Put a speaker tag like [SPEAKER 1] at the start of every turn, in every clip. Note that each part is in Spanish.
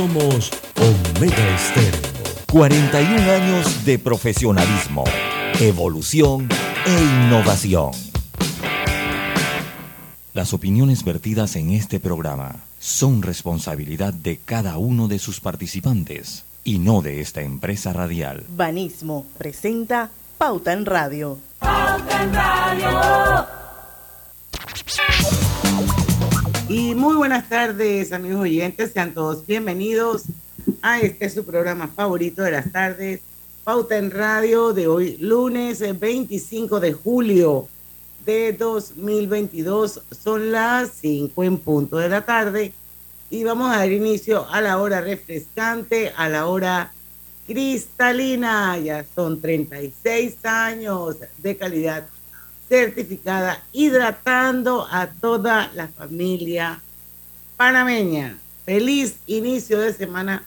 [SPEAKER 1] Somos Omega Estéreo. 41 años de profesionalismo, evolución e innovación. Las opiniones vertidas en este programa son responsabilidad de cada uno de sus participantes y no de esta empresa radial.
[SPEAKER 2] Banismo presenta Pauta en Radio.
[SPEAKER 3] Pauta en Radio.
[SPEAKER 4] Y muy buenas tardes, amigos oyentes. Sean todos bienvenidos a este su programa favorito de las tardes, Pauta en Radio, de hoy, lunes 25 de julio de 2022. Son las 5 en punto de la tarde y vamos a dar inicio a la hora refrescante, a la hora cristalina. Ya son 36 años de calidad certificada, hidratando a toda la familia panameña. Feliz inicio de semana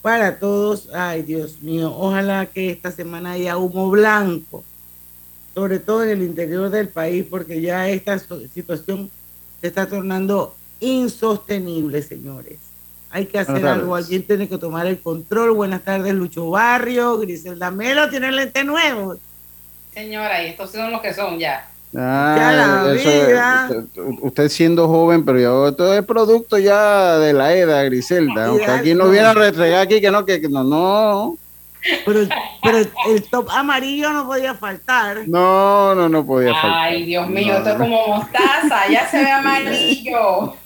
[SPEAKER 4] para todos. Ay, Dios mío, ojalá que esta semana haya humo blanco, sobre todo en el interior del país, porque ya esta situación se está tornando insostenible, señores. Hay que hacer algo, alguien tiene que tomar el control. Buenas tardes, Lucho Barrio, Griselda Melo, tiene lente nuevo
[SPEAKER 5] señora, y estos son los que son ya.
[SPEAKER 6] Ah, usted, siendo joven, pero yo, todo es producto ya de la edad, Griselda. Aunque aquí no viene a restregar aquí que no, que, no, no.
[SPEAKER 4] Pero, pero el top amarillo no podía faltar.
[SPEAKER 6] No, no, no podía faltar.
[SPEAKER 5] Ay, Dios mío, esto es como mostaza, ya se ve amarillo.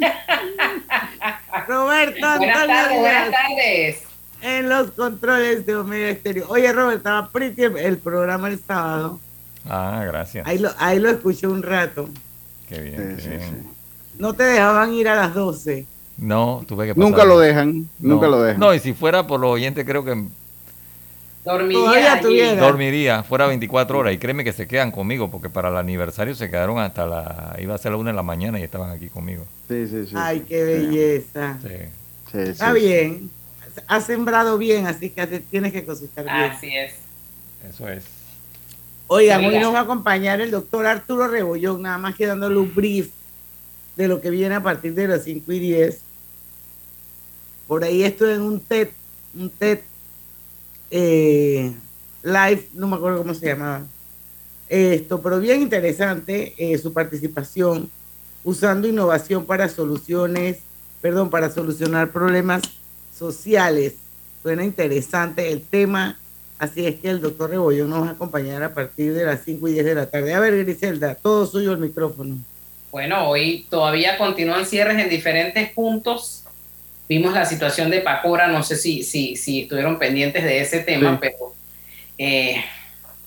[SPEAKER 4] Roberto,
[SPEAKER 5] buenas tardes, buenas tardes
[SPEAKER 4] en los controles de Omega Estéreo. Oye, Robert, estaba pretty el programa el sábado.
[SPEAKER 7] Ah, gracias.
[SPEAKER 4] Ahí lo, ahí lo escuché un rato.
[SPEAKER 7] Qué bien, qué bien.
[SPEAKER 4] No te dejaban ir a las 12.
[SPEAKER 7] No, tuve que pasar.
[SPEAKER 6] Nunca lo dejan, nunca lo dejan.
[SPEAKER 7] No, y si fuera por los oyentes, creo que
[SPEAKER 5] Dormiría,
[SPEAKER 7] dormiría, fuera 24 horas. Y créeme que se quedan conmigo, porque para el aniversario se quedaron hasta la. iba a ser la una de la mañana y estaban aquí conmigo.
[SPEAKER 6] Sí, sí, sí.
[SPEAKER 4] Ay, qué belleza. Sí. Está bien has sembrado bien, así que tienes que cosechar bien.
[SPEAKER 5] Así es.
[SPEAKER 7] Eso es.
[SPEAKER 4] Oigan, hoy nos va a acompañar el doctor Arturo Rebollón, nada más que dándole un brief de lo que viene a partir de las 5 y 10. Por ahí estoy en un TED, un TED eh, live, no me acuerdo cómo se llamaba. Esto, pero bien interesante eh, su participación usando innovación para soluciones, perdón, para solucionar problemas sociales. Suena interesante el tema, así es que el doctor Rebollón nos va a acompañar a partir de las 5 y 10 de la tarde. A ver, Griselda, todo suyo el micrófono.
[SPEAKER 5] Bueno, hoy todavía continúan cierres en diferentes puntos. Vimos la situación de Pacora, no sé si, si, si estuvieron pendientes de ese tema, pero eh,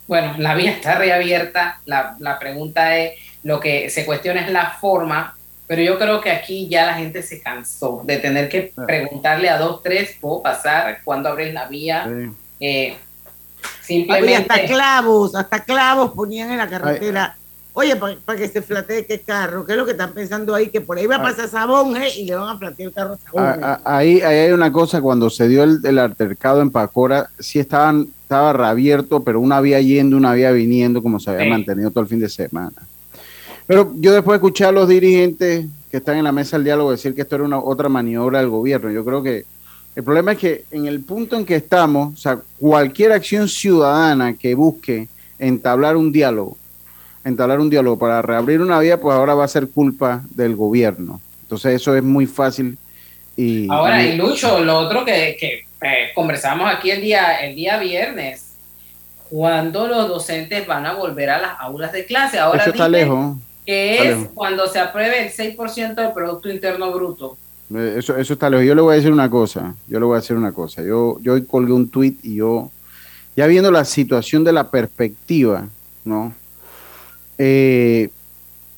[SPEAKER 5] bueno, la vía está reabierta. La, la pregunta es, lo que se cuestiona es la forma pero yo creo que aquí ya la gente se cansó de tener que preguntarle a dos, tres, ¿puedo pasar? ¿Cuándo abres la vía? Eh, simplemente...
[SPEAKER 4] hasta clavos, hasta clavos ponían en la carretera. Oye, para que se flatee qué carro, ¿qué es lo que están pensando ahí? Que por ahí va a pasar sabón ¿eh? y le van a flatear el carro sabón.
[SPEAKER 6] Ahí, ahí, hay una cosa, cuando se dio el, el altercado en Pacora, sí estaban, estaba reabierto, pero una vía yendo, una vía viniendo, como se había mantenido todo el fin de semana. Pero yo después de escuchar a los dirigentes que están en la mesa del diálogo decir que esto era una otra maniobra del gobierno, yo creo que el problema es que en el punto en que estamos, o sea, cualquier acción ciudadana que busque entablar un diálogo, entablar un diálogo para reabrir una vía, pues ahora va a ser culpa del gobierno. Entonces eso es muy fácil. Y,
[SPEAKER 5] ahora, y Lucho, lo otro que, que eh, conversamos aquí el día, el día viernes, cuando los docentes van a volver a las aulas de clase. Ahora
[SPEAKER 6] eso está lejos
[SPEAKER 5] que es cuando se apruebe el 6% del Producto Interno Bruto.
[SPEAKER 6] Eh, eso, eso está lejos. Yo le voy a decir una cosa, yo le voy a decir una cosa. Yo, yo hoy colgué un tweet y yo, ya viendo la situación de la perspectiva, ¿no? Eh,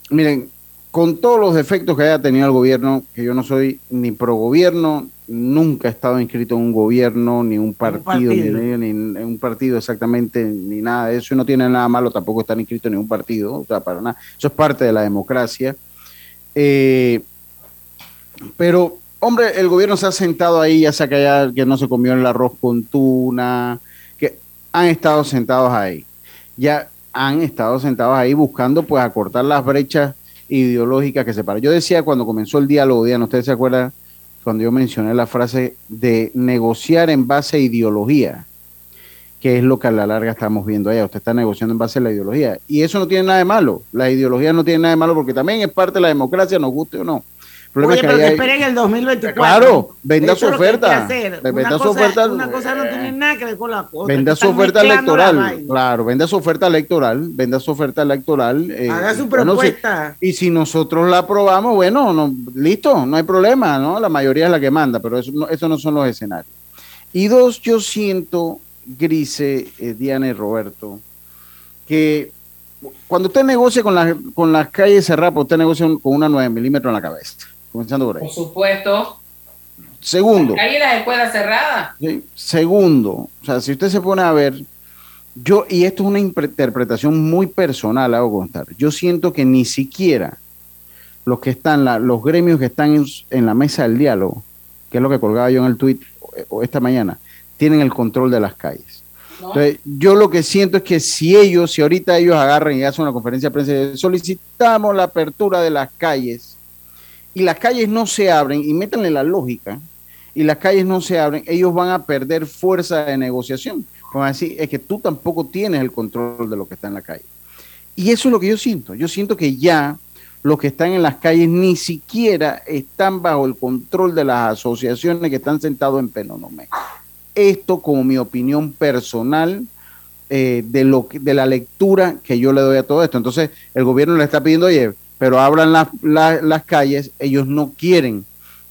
[SPEAKER 6] miren, con todos los defectos que haya tenido el gobierno, que yo no soy ni pro gobierno, nunca he estado inscrito en un gobierno, ni un partido, Ni, en un partido exactamente, ni nada de eso, y no tiene nada malo tampoco estar inscrito en un partido, o sea, para nada. Eso es parte de la democracia. Eh, pero, hombre, el gobierno se ha sentado ahí, ya sea que, haya, que no se comió el arroz con tuna, que han estado sentados ahí. Ya han estado sentados ahí buscando, pues, acortar las brechas ideológicas que separan. Yo decía cuando comenzó el diálogo, Diana, ¿ustedes se acuerdan? Cuando yo mencioné la frase de negociar en base a ideología, que es lo que a la larga estamos viendo allá. Usted está negociando en base a la ideología. Y eso no tiene nada de malo. La ideología no tiene nada de malo porque también es parte de la democracia, nos guste o no.
[SPEAKER 4] Oye, pero que esperen el 2024.
[SPEAKER 6] Claro, venda su oferta.
[SPEAKER 4] Venda su oferta. Una cosa no tiene nada que ver con la
[SPEAKER 6] otra. Venda su oferta electoral. Claro, venda su oferta electoral. Venda su oferta electoral.
[SPEAKER 4] Eh, Haga su propuesta.
[SPEAKER 6] y si nosotros la aprobamos, bueno, no, listo, no hay problema, ¿no? La mayoría es la que manda, pero eso no, eso no son los escenarios. Y dos, yo siento, Grise, eh, Diana y Roberto, que cuando usted negocia con, las con las calles cerradas, usted negocia con una 9 milímetros en la cabeza comenzando por ahí.
[SPEAKER 5] Por supuesto.
[SPEAKER 6] Segundo.
[SPEAKER 5] Hay las escuelas cerradas.
[SPEAKER 6] Segundo, o sea, si usted se pone a ver, yo, y esto es una interpretación muy personal, hago constar, yo siento que ni siquiera los que están, los gremios que están en, la mesa del diálogo, que es lo que colgaba yo en el tweet esta mañana, tienen el control de las calles. Entonces, yo lo que siento es que si ellos, si ahorita ellos agarran y hacen una conferencia de prensa y solicitamos la apertura de las calles, y las calles no se abren, y métanle la lógica, y las calles no se abren, ellos van a perder fuerza de negociación. Van a decir, es que tú tampoco tienes el control de lo que está en la calle. Y eso es lo que yo siento. Yo siento que ya los que están en las calles ni siquiera están bajo el control de las asociaciones que están sentados en Penonomé. Esto como mi opinión personal eh, de, lo de la lectura que yo le doy a todo esto. Entonces el gobierno le está pidiendo, oye, pero abran las calles, ellos no quieren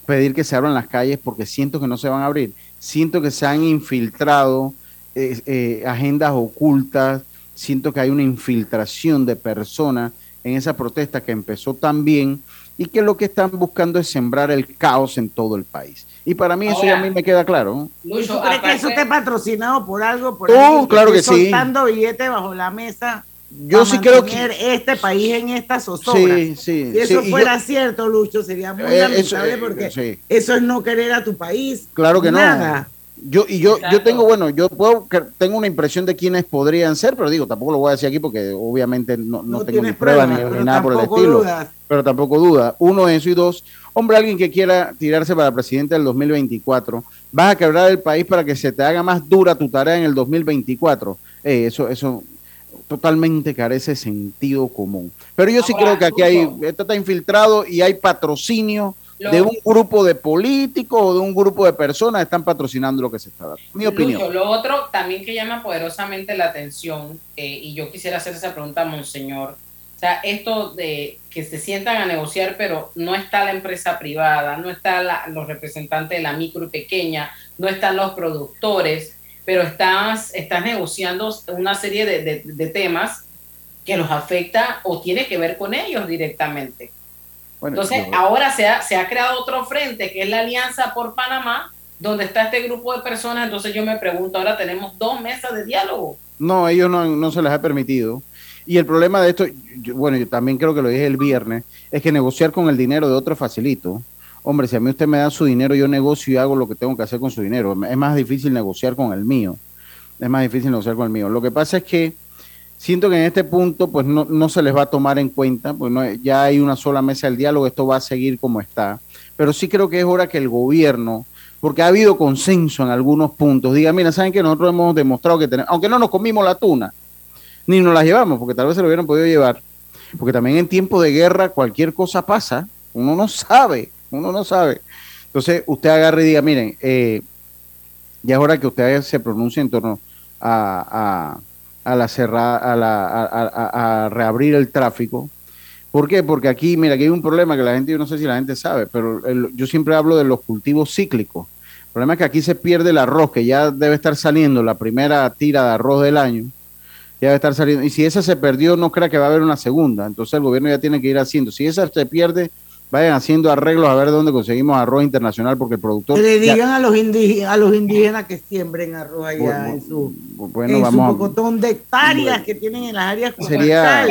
[SPEAKER 6] pedir que se abran las calles porque siento que no se van a abrir. Siento que se han infiltrado eh, eh, agendas ocultas, siento que hay una infiltración de personas en esa protesta que empezó tan bien y que lo que están buscando es sembrar el caos en todo el país. Y para mí eso ya a mí me queda claro.
[SPEAKER 4] Lucho, ¿Crees que eso esté patrocinado por algo? Por
[SPEAKER 6] oh, claro que, sí.
[SPEAKER 4] Soltando billetes bajo la mesa
[SPEAKER 6] yo sí creo que
[SPEAKER 4] este país en esta zozobra. Sí, sí, si eso fuera cierto, Lucho, sería muy eh, lamentable eh, porque eso es no querer a tu país.
[SPEAKER 6] Claro que Nada. no. Yo y yo yo tengo bueno, yo puedo tengo una impresión de quiénes podrían ser, pero digo, tampoco lo voy a decir aquí porque obviamente no, tengo ni prueba ni, nada por el estilo. Pero tampoco duda. Uno eso y dos, hombre, alguien que quiera tirarse para presidente del 2024, vas a quebrar el país para que se te haga más dura tu tarea en el 2024. Eh, eso eso totalmente carece sentido común. Pero yo sí creo que aquí hay, esto está infiltrado y hay patrocinio de un grupo de políticos o de un grupo de personas que están patrocinando lo que se está dando. Mi opinión.
[SPEAKER 5] lo otro también que llama poderosamente la atención, eh, y yo quisiera hacer esa pregunta a Monseñor, o sea, esto de que se sientan a negociar, pero no está la empresa privada, no están los representantes de la micro y pequeña, no están los productores, pero estás, estás negociando una serie de, temas que los afecta o tiene que ver con ellos directamente. Entonces, ahora se ha, se ha creado otro frente, que es la Alianza por Panamá, donde está este grupo de personas. Entonces yo me pregunto, ahora tenemos dos mesas de diálogo.
[SPEAKER 6] No, ellos no, no se les ha permitido. Y el problema de esto, bueno, yo también creo que lo dije el viernes, es que negociar con el dinero de otro facilito hombre, si a mí usted me da su dinero, yo negocio y hago lo que tengo que hacer con su dinero. Es más difícil negociar con el mío. Es más difícil negociar con el mío. Lo que pasa es que siento que en este punto pues no, se les va a tomar en cuenta, pues no, ya hay una sola mesa del diálogo, esto va a seguir como está. Pero sí creo que es hora que el gobierno, porque ha habido consenso en algunos puntos, diga, mira, ¿saben que nosotros hemos demostrado que tenemos, aunque no nos comimos la tuna, ni nos la llevamos, porque tal vez se lo hubieran podido llevar, porque también en tiempo de guerra cualquier cosa pasa, uno no sabe uno no sabe. Entonces, usted agarre y diga, miren, eh, ya es hora que usted se pronuncie en torno a, a, la cerrada, a, la, a, reabrir el tráfico. ¿Por qué? Porque aquí, mira, aquí hay un problema que la gente, yo no sé si la gente sabe, pero yo siempre hablo de los cultivos cíclicos. El problema es que aquí se pierde el arroz, que ya debe estar saliendo la primera tira de arroz del año. Ya debe estar saliendo. Y si esa se perdió, no crea que va a haber una segunda. Entonces el gobierno ya tiene que ir haciendo. Si esa se pierde, vayan haciendo arreglos a ver dónde conseguimos arroz internacional porque el productor...
[SPEAKER 4] le digan a, los indígenas, a los indígenas que siembren arroz allá en su, bueno, vamos de hectáreas que tienen en las áreas
[SPEAKER 6] Sería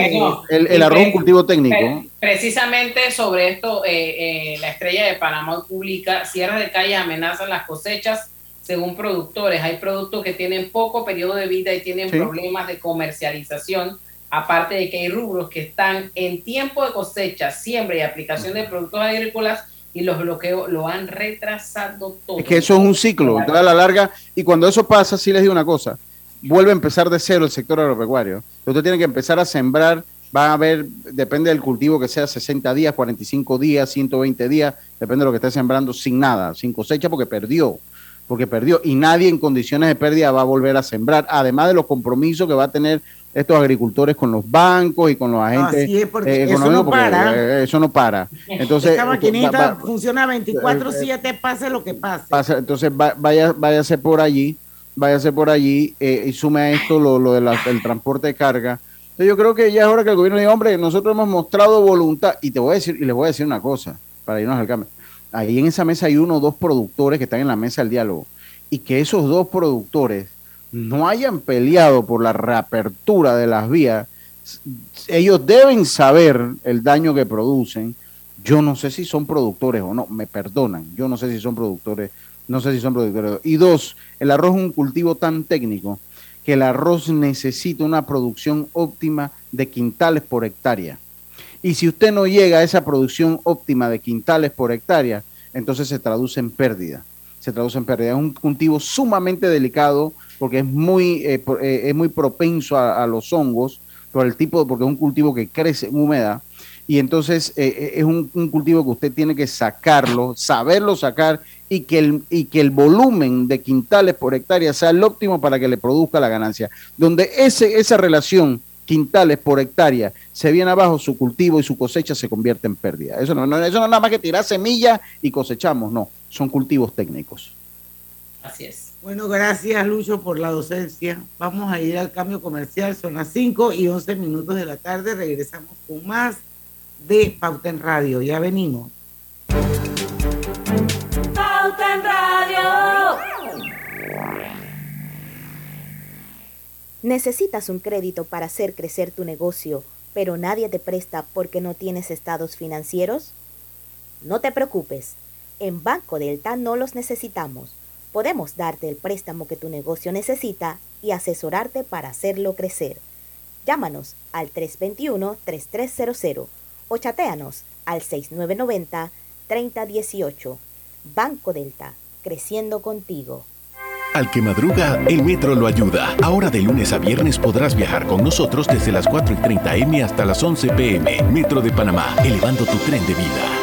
[SPEAKER 6] el, el arroz un cultivo técnico.
[SPEAKER 5] Precisamente sobre esto, eh, eh, la estrella de Panamá publica, cierre de calles amenazan las cosechas según productores. Hay productos que tienen poco periodo de vida y tienen problemas de comercialización aparte de que hay rubros que están en tiempo de cosecha, siembra y aplicación de productos agrícolas y los bloqueos lo han retrasado todo.
[SPEAKER 6] Es que eso es un ciclo, a la larga, y cuando eso pasa, sí les digo una cosa, vuelve a empezar de cero el sector agropecuario. Usted tiene que empezar a sembrar, va a haber, depende del cultivo que sea, 60 días, 45 días, 120 días, depende de lo que esté sembrando, sin nada, sin cosecha, porque perdió, porque perdió, y nadie en condiciones de pérdida va a volver a sembrar, además de los compromisos que va a tener estos agricultores con los bancos y con los agentes
[SPEAKER 4] Así es, porque
[SPEAKER 6] eh,
[SPEAKER 4] eso no
[SPEAKER 6] porque,
[SPEAKER 4] para.
[SPEAKER 6] eh, eso no para. Entonces,
[SPEAKER 4] Esta maquinita
[SPEAKER 6] va- va-
[SPEAKER 4] funciona 24/7, pase lo que pase.
[SPEAKER 6] pasa, entonces va- vaya, váyase por allí, váyase por allí eh, y sume a esto lo, lo del transporte de carga. Entonces yo creo que ya es hora que el gobierno diga, hombre, nosotros hemos mostrado voluntad, y te voy a decir, y les voy a decir una cosa, para irnos al cambio. Ahí en esa mesa hay uno o dos productores que están en la mesa del diálogo, y que esos dos productores no hayan peleado por la reapertura de las vías, ellos deben saber el daño que producen. Yo no sé si son productores o no, me perdonan, yo no sé si son productores, no sé si son productores. Y dos, el arroz es un cultivo tan técnico que el arroz necesita una producción óptima de quintales por hectárea. Y si usted no llega a esa producción óptima de quintales por hectárea, entonces se traduce en pérdida. Se traduce en pérdida. Es un cultivo sumamente delicado porque es muy, eh, eh, es muy propenso a, los hongos por el tipo, porque es un cultivo que crece en humedad. Y entonces eh, eh, es un, cultivo que usted tiene que sacarlo, saberlo sacar y que, el, y que el volumen de quintales por hectárea sea el óptimo para que le produzca la ganancia. Donde ese, esa relación quintales por hectárea se viene abajo, su cultivo y su cosecha se convierte en pérdida. Eso no, no- eso no es nada más que tirar semilla y cosechamos, no, son cultivos técnicos.
[SPEAKER 5] Así es.
[SPEAKER 4] Bueno, gracias Lucho por la docencia. Vamos a ir al cambio comercial. Son las 5 y 11 minutos de la tarde. Regresamos con más de Pauta en Radio. Ya venimos.
[SPEAKER 8] Pauta en Radio.
[SPEAKER 9] Necesitas un crédito para hacer crecer tu negocio, pero nadie te presta porque no tienes estados financieros? No te preocupes. En Banco Delta no los necesitamos. Podemos darte el préstamo que tu negocio necesita y asesorarte para hacerlo crecer. Llámanos al 321-3300 o chatéanos al 6990-3018. Banco Delta, creciendo contigo.
[SPEAKER 10] Al que madruga, el metro lo ayuda. Ahora de lunes a viernes podrás viajar con nosotros desde las 4 y 30 M hasta las 11 PM. Metro de Panamá, elevando tu tren de vida.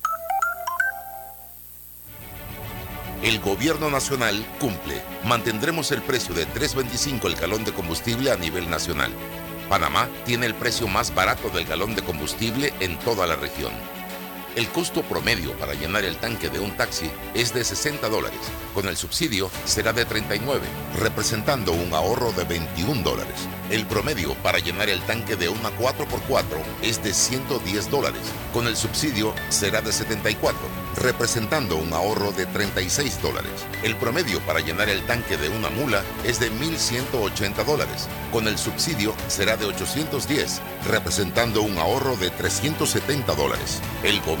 [SPEAKER 11] El gobierno nacional cumple. Mantendremos el precio de 3.25 el galón de combustible a nivel nacional. Panamá tiene el precio más barato del galón de combustible en toda la región. El costo promedio para llenar el tanque de un taxi es de 60 dólares. Con el subsidio será de 39, representando un ahorro de 21 dólares. El promedio para llenar el tanque de una 4x4 es de 110 dólares. Con el subsidio será de 74, representando un ahorro de 36 dólares. El promedio para llenar el tanque de una mula es de 1.180 dólares. Con el subsidio será de 810, representando un ahorro de 370 dólares. El gobierno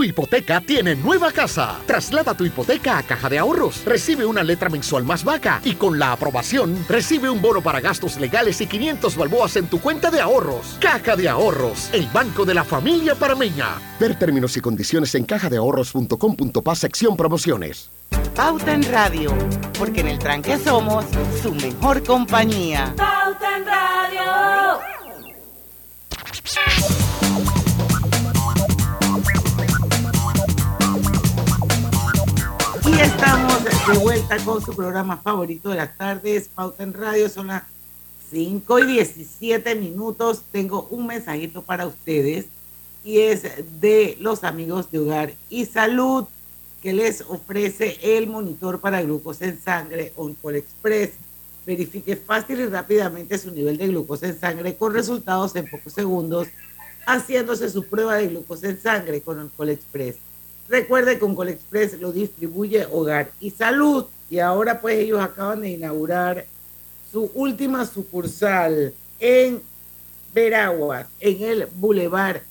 [SPEAKER 12] Tu hipoteca tiene nueva casa. Traslada tu hipoteca a Caja de Ahorros. Recibe una letra mensual más vaca y con la aprobación recibe un bono para gastos legales y 500 balboas en tu cuenta de ahorros. Caja de Ahorros, el banco de la familia parameña. Ver términos y condiciones en cajadeahorros.com.pa sección promociones.
[SPEAKER 4] Pauta en Radio, porque en el tranque somos su mejor compañía.
[SPEAKER 3] Pauta en Radio.
[SPEAKER 4] Y estamos de vuelta con su programa favorito de las tardes, Pauta en Radio. Son las 5 y 17 minutos. Tengo un mensajito para ustedes y es de los amigos de Hogar y Salud que les ofrece el monitor para glucosa en sangre Oncol Express. Verifique fácil y rápidamente su nivel de glucosa en sangre con resultados en pocos segundos, haciéndose su prueba de glucosa en sangre con Oncol Express. Recuerde que Oncol Express lo distribuye Hogar y Salud y ahora pues ellos acaban de inaugurar su última sucursal en Veraguas, en el Boulevard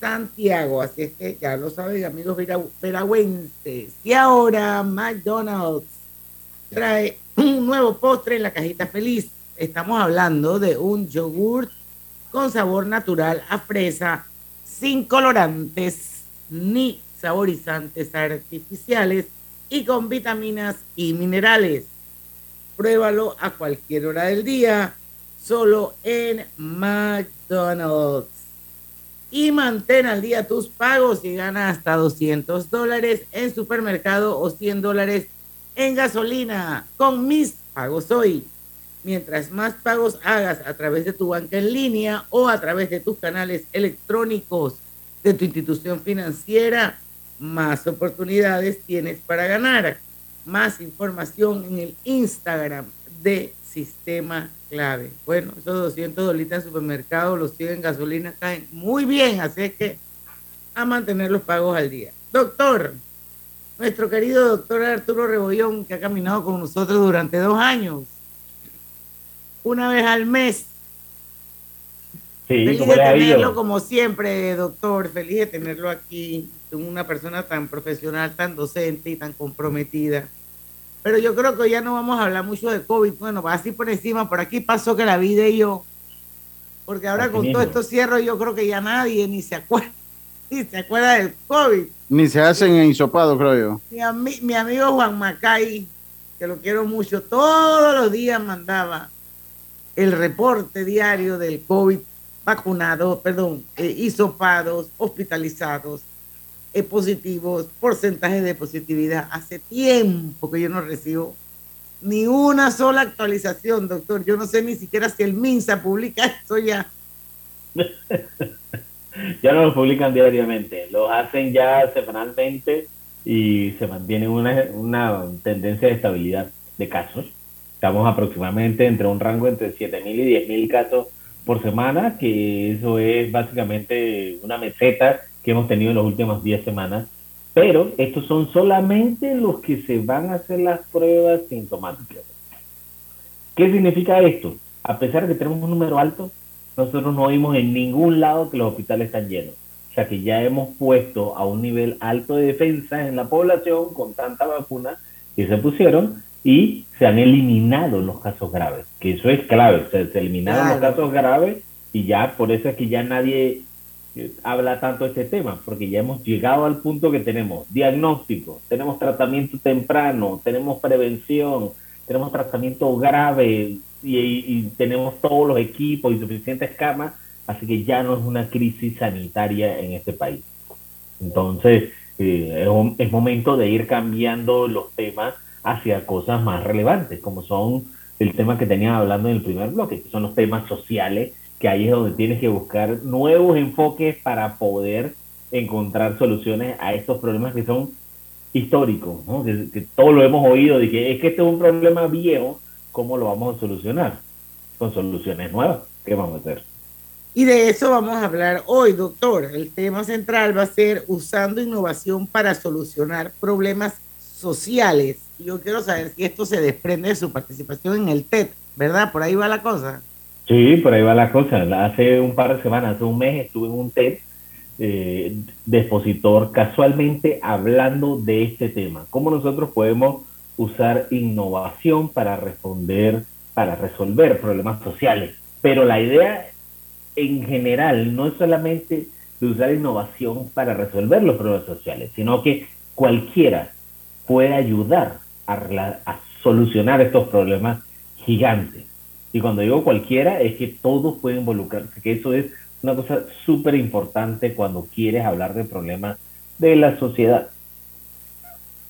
[SPEAKER 4] Santiago. Así es que ya lo saben, amigos vera- veragüenses. Y ahora McDonald's trae un nuevo postre en la cajita feliz. Estamos hablando de un yogurt con sabor natural a fresa, sin colorantes ni saborizantes artificiales y con vitaminas y minerales. Pruébalo a cualquier hora del día, solo en McDonald's y mantén al día tus pagos y gana hasta 200 dólares en supermercado o 100 dólares en gasolina con mis pagos hoy. Mientras más pagos hagas a través de tu banca en línea o a través de tus canales electrónicos de tu institución financiera, más oportunidades tienes para ganar. Más información en el Instagram de Sistema Clave. Bueno, esos 200 dolitas en supermercado, los 100 en gasolina caen muy bien, así es que a mantener los pagos al día. Doctor, nuestro querido doctor Arturo Rebollón, que ha caminado con nosotros durante dos años, una vez al mes.
[SPEAKER 13] Sí,
[SPEAKER 4] Feliz
[SPEAKER 13] ¿cómo
[SPEAKER 4] de tenerlo como siempre, doctor. Feliz de tenerlo aquí. Una persona tan profesional, tan docente y tan comprometida. Pero yo creo que ya no vamos a hablar mucho de COVID. Bueno, así por encima, por aquí pasó que la vida y yo. Porque ahora con
[SPEAKER 6] mismo.
[SPEAKER 4] todo esto cierro, yo creo que ya nadie ni se acuerda, ni se acuerda del COVID.
[SPEAKER 6] Ni se hacen en hisopado, creo yo.
[SPEAKER 4] Mi, ami- mi amigo Juan Macay, que lo quiero mucho, todos los días mandaba el reporte diario del COVID vacunado, perdón, eh, hisopados, hospitalizados, positivos, porcentaje de positividad. Hace tiempo que yo no recibo ni una sola actualización, doctor. Yo no sé ni siquiera si el MINSA publica esto ya.
[SPEAKER 13] Ya no los publican diariamente, los hacen ya semanalmente y se mantiene una, una tendencia de estabilidad de casos. Estamos aproximadamente entre un rango entre 7.000 y 10.000 casos por semana, que eso es básicamente una meseta que hemos tenido en las últimas 10 semanas. Pero estos son solamente los que se van a hacer las pruebas sintomáticas. ¿Qué significa esto? A pesar de que tenemos un número alto, nosotros no oímos en ningún lado que los hospitales están llenos. O sea que ya hemos puesto a un nivel alto de defensa en la población con tanta vacuna que se pusieron y se han eliminado los casos graves, que eso es clave, se, eliminaron los casos graves y ya por eso es que ya nadie habla tanto de este tema, porque ya hemos llegado al punto que tenemos diagnóstico, tenemos tratamiento temprano, tenemos prevención, tenemos tratamiento grave y, tenemos todos los equipos y suficientes camas, así que ya no es una crisis sanitaria en este país. Entonces, eh, es, es momento de ir cambiando los temas hacia cosas más relevantes, como son el tema que tenían hablando en el primer bloque, que son los temas sociales, que ahí es donde tienes que buscar nuevos enfoques para poder encontrar soluciones a estos problemas que son históricos, que, todo lo hemos oído, de que es que este es un problema viejo, ¿cómo lo vamos a solucionar? Con soluciones nuevas, ¿qué vamos a hacer?
[SPEAKER 4] Y de eso vamos a hablar hoy, doctor. El tema central va a ser usando innovación para solucionar problemas sociales. Yo quiero saber si esto se desprende de su participación en el TED, ¿verdad? Por ahí va la cosa.
[SPEAKER 13] Sí, por ahí va la cosa. Hace un par de semanas, hace un mes, estuve en un TED eh, de expositor casualmente hablando de este tema. Cómo nosotros podemos usar innovación para responder, para resolver problemas sociales. Pero la idea en general no es solamente de usar innovación para resolver los problemas sociales, sino que cualquiera puede ayudar a, solucionar estos problemas gigantes. Y cuando digo cualquiera, es que todos pueden involucrarse, que eso es una cosa súper importante cuando quieres hablar de problemas de la sociedad.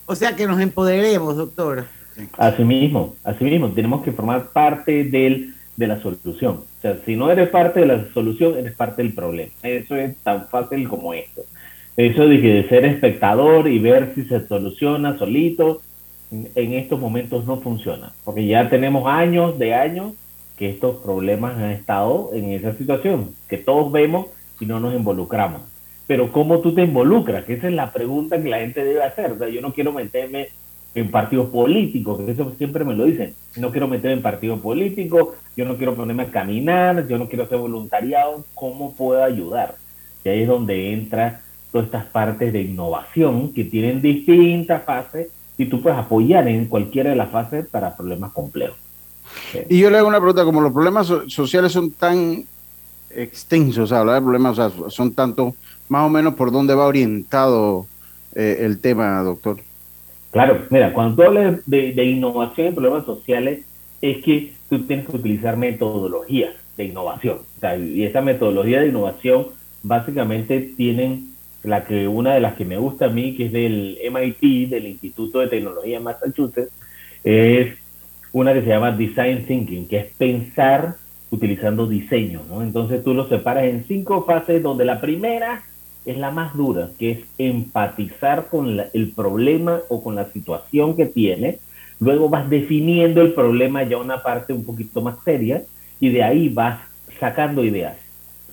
[SPEAKER 4] O sea, que nos empoderemos, doctor.
[SPEAKER 13] Así mismo, así mismo, tenemos que formar parte del, de la solución. O sea, si no eres parte de la solución, eres parte del problema. Eso es tan fácil como esto. Eso de, que de ser espectador y ver si se soluciona solito, en estos momentos no funciona, porque ya tenemos años de años que estos problemas han estado en esa situación, que todos vemos y no nos involucramos. Pero ¿cómo tú te involucras? Que esa es la pregunta que la gente debe hacer. O sea, yo no quiero meterme en partidos políticos, que eso siempre me lo dicen. No quiero meterme en partidos políticos, yo no quiero ponerme a caminar, yo no quiero hacer voluntariado. ¿Cómo puedo ayudar? Y ahí es donde entra todas estas partes de innovación que tienen distintas fases y tú puedes apoyar en cualquiera de las fases para problemas complejos.
[SPEAKER 6] Y yo le hago una pregunta, como los problemas sociales son tan extensos, hablar de problemas, o son tanto, más o menos por dónde va orientado eh, el tema, doctor.
[SPEAKER 13] Claro, mira, cuando tú hablas de, innovación en problemas sociales, es que tú tienes que utilizar metodologías de innovación. y esa metodología de innovación básicamente tienen la que una de las que me gusta a mí, que es del MIT, del Instituto de Tecnología de Massachusetts, es una que se llama Design Thinking, que es pensar utilizando diseño, ¿no? Entonces tú lo separas en cinco fases, donde la primera es la más dura, que es empatizar con el problema o con la situación que tiene. Luego vas definiendo el problema ya una parte un poquito más seria y de ahí vas sacando ideas.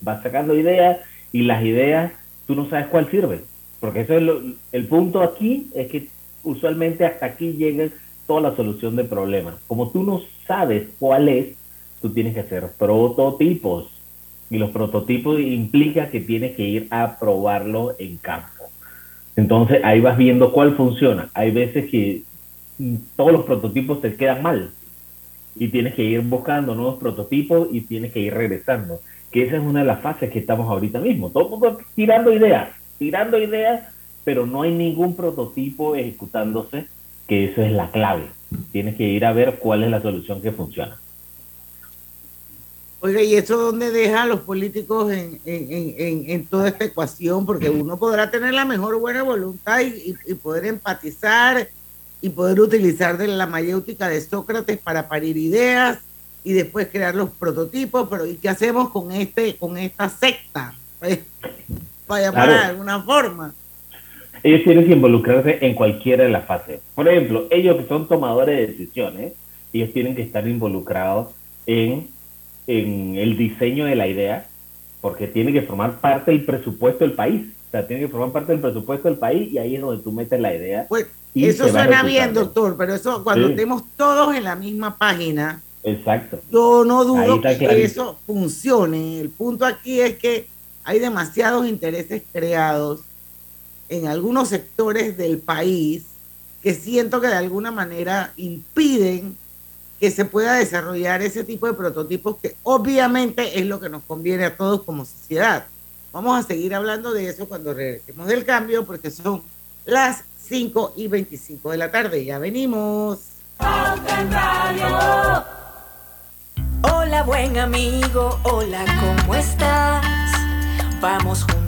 [SPEAKER 13] Vas sacando ideas y las ideas tú no sabes cuál sirve. Porque eso es el punto aquí, es que usualmente hasta aquí llega toda la solución de problemas. Como tú no sabes cuál es, tú tienes que hacer prototipos. Y los prototipos implica que tienes que ir a probarlo en campo. Entonces ahí vas viendo cuál funciona. Hay veces que todos los prototipos te quedan mal y tienes que ir buscando nuevos prototipos y tienes que ir regresando que esa es una de las fases que estamos ahorita mismo. Todo el mundo tirando ideas, tirando ideas, pero no hay ningún prototipo ejecutándose, que eso es la clave. Tienes que ir a ver cuál es la solución que funciona.
[SPEAKER 4] Oiga, ¿y eso dónde deja a los políticos en, en, en, toda esta ecuación? Porque uno podrá tener la mejor buena voluntad y, y poder empatizar y poder utilizar de la mayéutica de Sócrates para parir ideas y después crear los prototipos, pero ¿y qué hacemos con este, con esta secta? Pues, para llamar de alguna forma.
[SPEAKER 13] Ellos tienen que involucrarse en cualquiera de las fases. Por ejemplo, ellos que son tomadores de decisiones, ellos tienen que estar involucrados en en el diseño de la idea, porque tiene que formar parte del presupuesto del país. O sea, tiene que formar parte del presupuesto del país y ahí es donde tú metes la idea.
[SPEAKER 4] Pues, eso suena bien, doctor, pero eso cuando
[SPEAKER 13] Sí.
[SPEAKER 4] estemos todos en la misma página,
[SPEAKER 13] Exacto.
[SPEAKER 4] yo no dudo que
[SPEAKER 13] clarito.
[SPEAKER 4] eso funcione. El punto aquí es que hay demasiados intereses creados en algunos sectores del país que siento que de alguna manera impiden que se pueda desarrollar ese tipo de prototipos que obviamente es lo que nos conviene a todos como sociedad. Vamos a seguir hablando de eso cuando regresemos del cambio porque son las 5 y 25 de la tarde. Ya venimos.
[SPEAKER 3] Hola buen amigo, hola, ¿cómo estás? Vamos juntos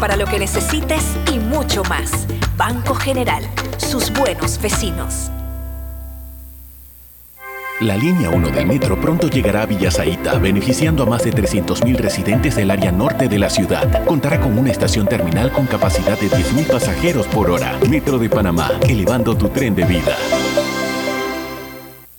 [SPEAKER 3] Para lo que necesites y mucho más. Banco General, sus buenos vecinos.
[SPEAKER 10] La línea 1 del metro pronto llegará a Villasaita, beneficiando a más de 300.000 residentes del área norte de la ciudad. Contará con una estación terminal con capacidad de 10.000 pasajeros por hora. Metro de Panamá, elevando tu tren de vida.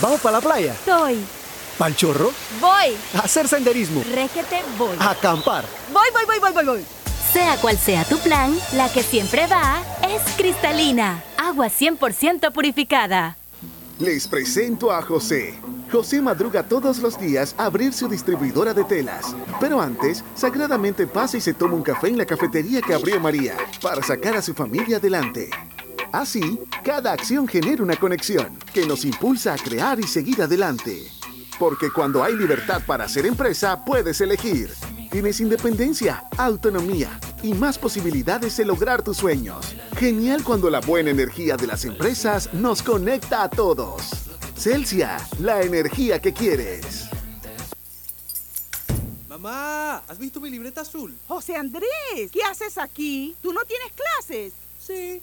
[SPEAKER 14] ¿Vamos para la playa?
[SPEAKER 15] Soy.
[SPEAKER 14] ¿Pal chorro?
[SPEAKER 15] Voy.
[SPEAKER 14] ¿A hacer senderismo?
[SPEAKER 15] Réquete, voy.
[SPEAKER 14] ¿A acampar?
[SPEAKER 15] Voy, voy, voy, voy, voy, voy. Sea cual sea tu plan, la que siempre va es cristalina. Agua 100% purificada.
[SPEAKER 16] Les presento a José. José madruga todos los días a abrir su distribuidora de telas. Pero antes, sagradamente pasa y se toma un café en la cafetería que abrió María para sacar a su familia adelante. Así, cada acción genera una conexión que nos impulsa a crear y seguir adelante. Porque cuando hay libertad para hacer empresa, puedes elegir. Tienes independencia, autonomía y más posibilidades de lograr tus sueños. Genial cuando la buena energía de las empresas nos conecta a todos. Celsia, la energía que quieres.
[SPEAKER 17] Mamá, ¿has visto mi libreta azul?
[SPEAKER 18] José Andrés, ¿qué haces aquí? ¿Tú no tienes clases?
[SPEAKER 17] Sí,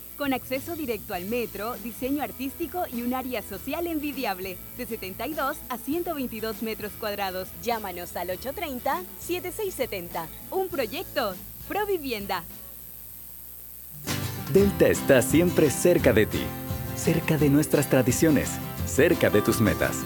[SPEAKER 19] con acceso directo al metro, diseño artístico y un área social envidiable, de 72 a 122 metros cuadrados. Llámanos al 830-7670. Un proyecto, Provivienda.
[SPEAKER 20] Delta está siempre cerca de ti, cerca de nuestras tradiciones, cerca de tus metas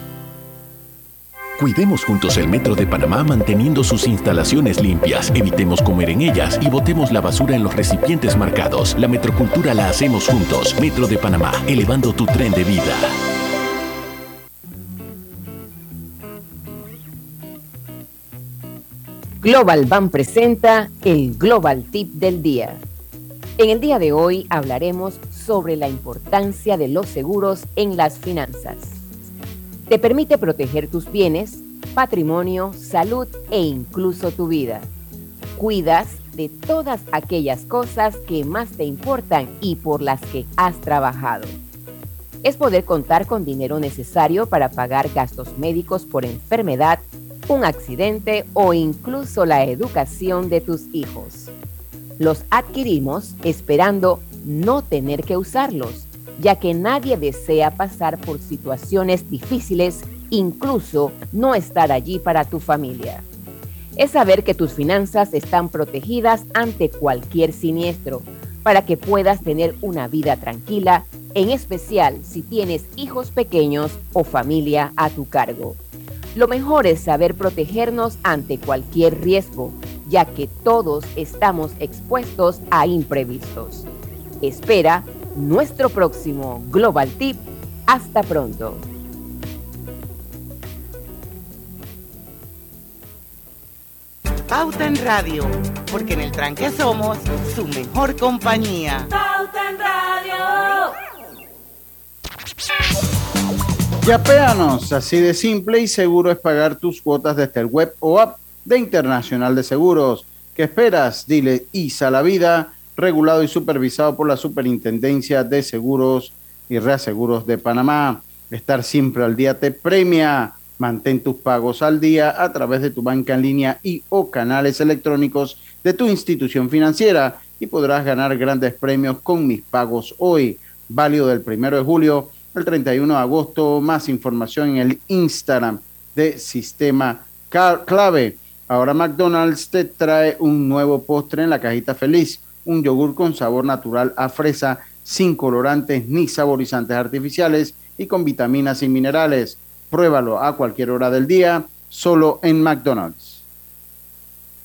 [SPEAKER 10] Cuidemos juntos el Metro de Panamá manteniendo sus instalaciones limpias, evitemos comer en ellas y botemos la basura en los recipientes marcados. La metrocultura la hacemos juntos. Metro de Panamá, elevando tu tren de vida.
[SPEAKER 21] Global Ban presenta el Global Tip del Día. En el día de hoy hablaremos sobre la importancia de los seguros en las finanzas. Te permite proteger tus bienes, patrimonio, salud e incluso tu vida. Cuidas de todas aquellas cosas que más te importan y por las que has trabajado. es poder contar con dinero necesario para pagar gastos médicos por enfermedad, un accidente o incluso la educación de tus hijos. Los adquirimos esperando no tener que usarlos, ya que nadie desea pasar por situaciones difíciles, incluso no estar allí para tu familia. Es saber que tus finanzas están protegidas ante cualquier siniestro, para que puedas tener una vida tranquila, en especial si tienes hijos pequeños o familia a tu cargo. Lo mejor es saber protegernos ante cualquier riesgo, ya que todos estamos expuestos a imprevistos. Espera nuestro próximo Global Tip. Hasta pronto.
[SPEAKER 4] Pauta en Radio, porque en el tranque somos su mejor compañía.
[SPEAKER 3] Pauta en Radio.
[SPEAKER 6] Yapéanos, así de simple y seguro es pagar tus cuotas desde el web o app de Internacional de Seguros. ¿Qué esperas? Dile ISA la vida, regulado y supervisado por la Superintendencia de Seguros y Reaseguros de Panamá. Estar siempre al día te premia. Mantén tus pagos al día a través de tu banca en línea y o canales electrónicos de tu institución financiera y podrás ganar grandes premios con mis pagos hoy. Válido del primero de julio el 31 de agosto. Más información en el Instagram de Sistema Clave. Ahora McDonald's te trae un nuevo postre en la cajita feliz, un yogur con sabor natural a fresa, sin colorantes ni saborizantes artificiales y con vitaminas y minerales. Pruébalo a cualquier hora del día, solo en McDonald's.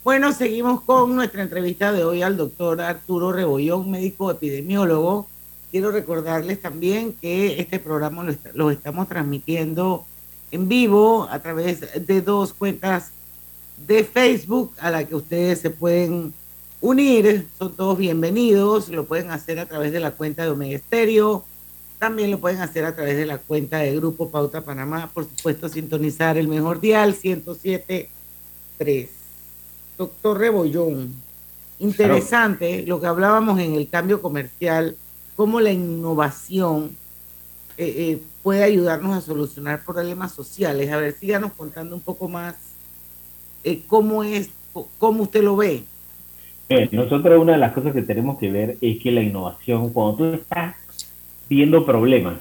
[SPEAKER 4] Bueno, seguimos con nuestra entrevista de hoy al doctor Arturo Rebollón, médico epidemiólogo. Quiero recordarles también que este programa lo, estamos transmitiendo en vivo a través de dos cuentas de Facebook a la que ustedes se pueden unir. Son todos bienvenidos. Lo pueden hacer a través de la cuenta de Omega Estéreo también lo pueden hacer a través de la cuenta de Grupo Pauta Panamá. Por supuesto, sintonizar el mejor dial 107.3. Doctor Rebollón, interesante lo que hablábamos en el cambio comercial, cómo la innovación eh, eh, puede ayudarnos a solucionar problemas sociales. A ver, síganos contando un poco más eh, cómo es, cómo usted lo ve.
[SPEAKER 13] Nosotros una de las cosas que tenemos que ver es que la innovación, cuando tú estás viendo problemas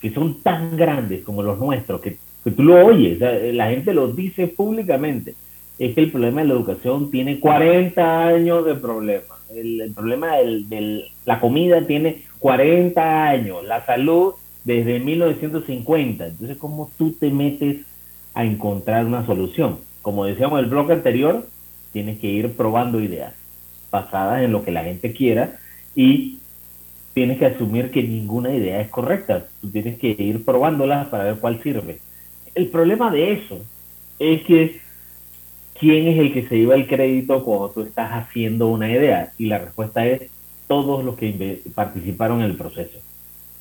[SPEAKER 13] que son tan grandes como los nuestros, que, tú lo oyes, la gente lo dice públicamente, es que el problema de la educación tiene 40 años de problema. El, problema de la comida tiene 40 años, la salud desde 1950. Entonces, ¿cómo tú te metes a encontrar una solución? Como decíamos en el blog anterior, tienes que ir probando ideas basadas en lo que la gente quiera y tienes que asumir que ninguna idea es correcta. Tú tienes que ir probándolas para ver cuál sirve. El problema de eso es que ¿quién es el que se lleva el crédito cuando tú estás haciendo una idea? Y la respuesta es todos los que participaron en el proceso.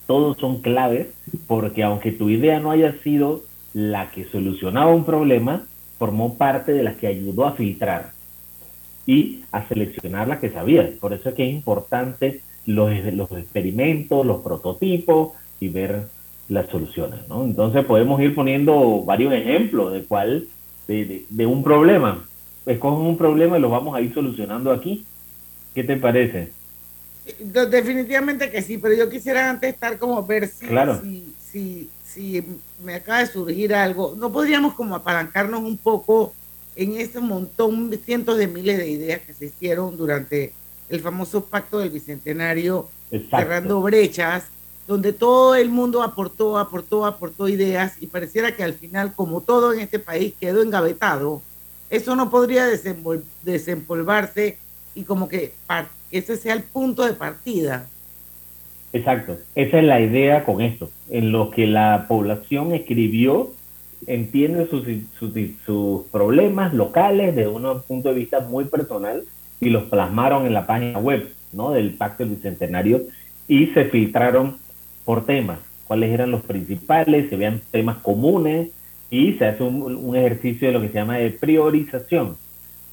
[SPEAKER 13] Todos son claves porque aunque tu idea no haya sido la que solucionaba un problema, formó parte de las que ayudó a filtrar y a seleccionar la que sabía. Por eso es que es importante los, los experimentos, los prototipos y ver las soluciones, ¿no? Entonces podemos ir poniendo varios ejemplos de cuál, de, de, un problema. Escogen un problema y lo vamos a ir solucionando aquí. ¿Qué te parece?
[SPEAKER 4] Definitivamente que sí, pero yo quisiera antes estar como ver si,
[SPEAKER 13] claro.
[SPEAKER 4] si, si, si, me acaba de surgir algo. No podríamos como apalancarnos un poco en ese montón, cientos de miles de ideas que se hicieron durante el famoso pacto del Bicentenario, cerrando brechas, donde todo el mundo aportó, aportó, aportó ideas y pareciera que al final, como todo en este país, quedó engavetado. Eso no podría desempolvarse y como que ese sea el punto de partida.
[SPEAKER 13] Exacto, esa es la idea con esto, en lo que la población escribió, entiende sus, problemas locales desde un punto de vista muy personal y los plasmaron en la página web ¿no? del Pacto del Bicentenario y se filtraron por temas, cuáles eran los principales, se vean temas comunes y se hace un, ejercicio de lo que se llama de priorización.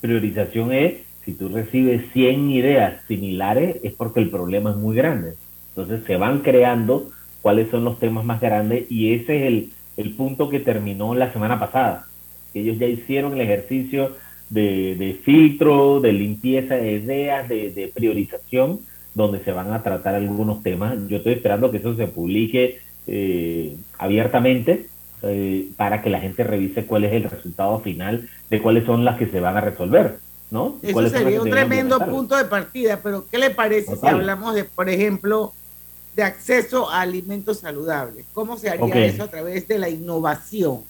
[SPEAKER 13] Priorización es, si tú recibes 100 ideas similares, es porque el problema es muy grande. Entonces se van creando cuáles son los temas más grandes y ese es el, el punto que terminó la semana pasada. Ellos ya hicieron el ejercicio de, de filtro, de limpieza de ideas, de, de, priorización, donde se van a tratar algunos temas. Yo estoy esperando que eso se publique eh, abiertamente eh, para que la gente revise cuál es el resultado final de cuáles son las que se van a resolver. ¿no?
[SPEAKER 4] Eso sería un tremendo punto de partida, pero ¿qué le parece si hablamos de, por ejemplo, de acceso a alimentos saludables? ¿Cómo se haría eso a través de la innovación?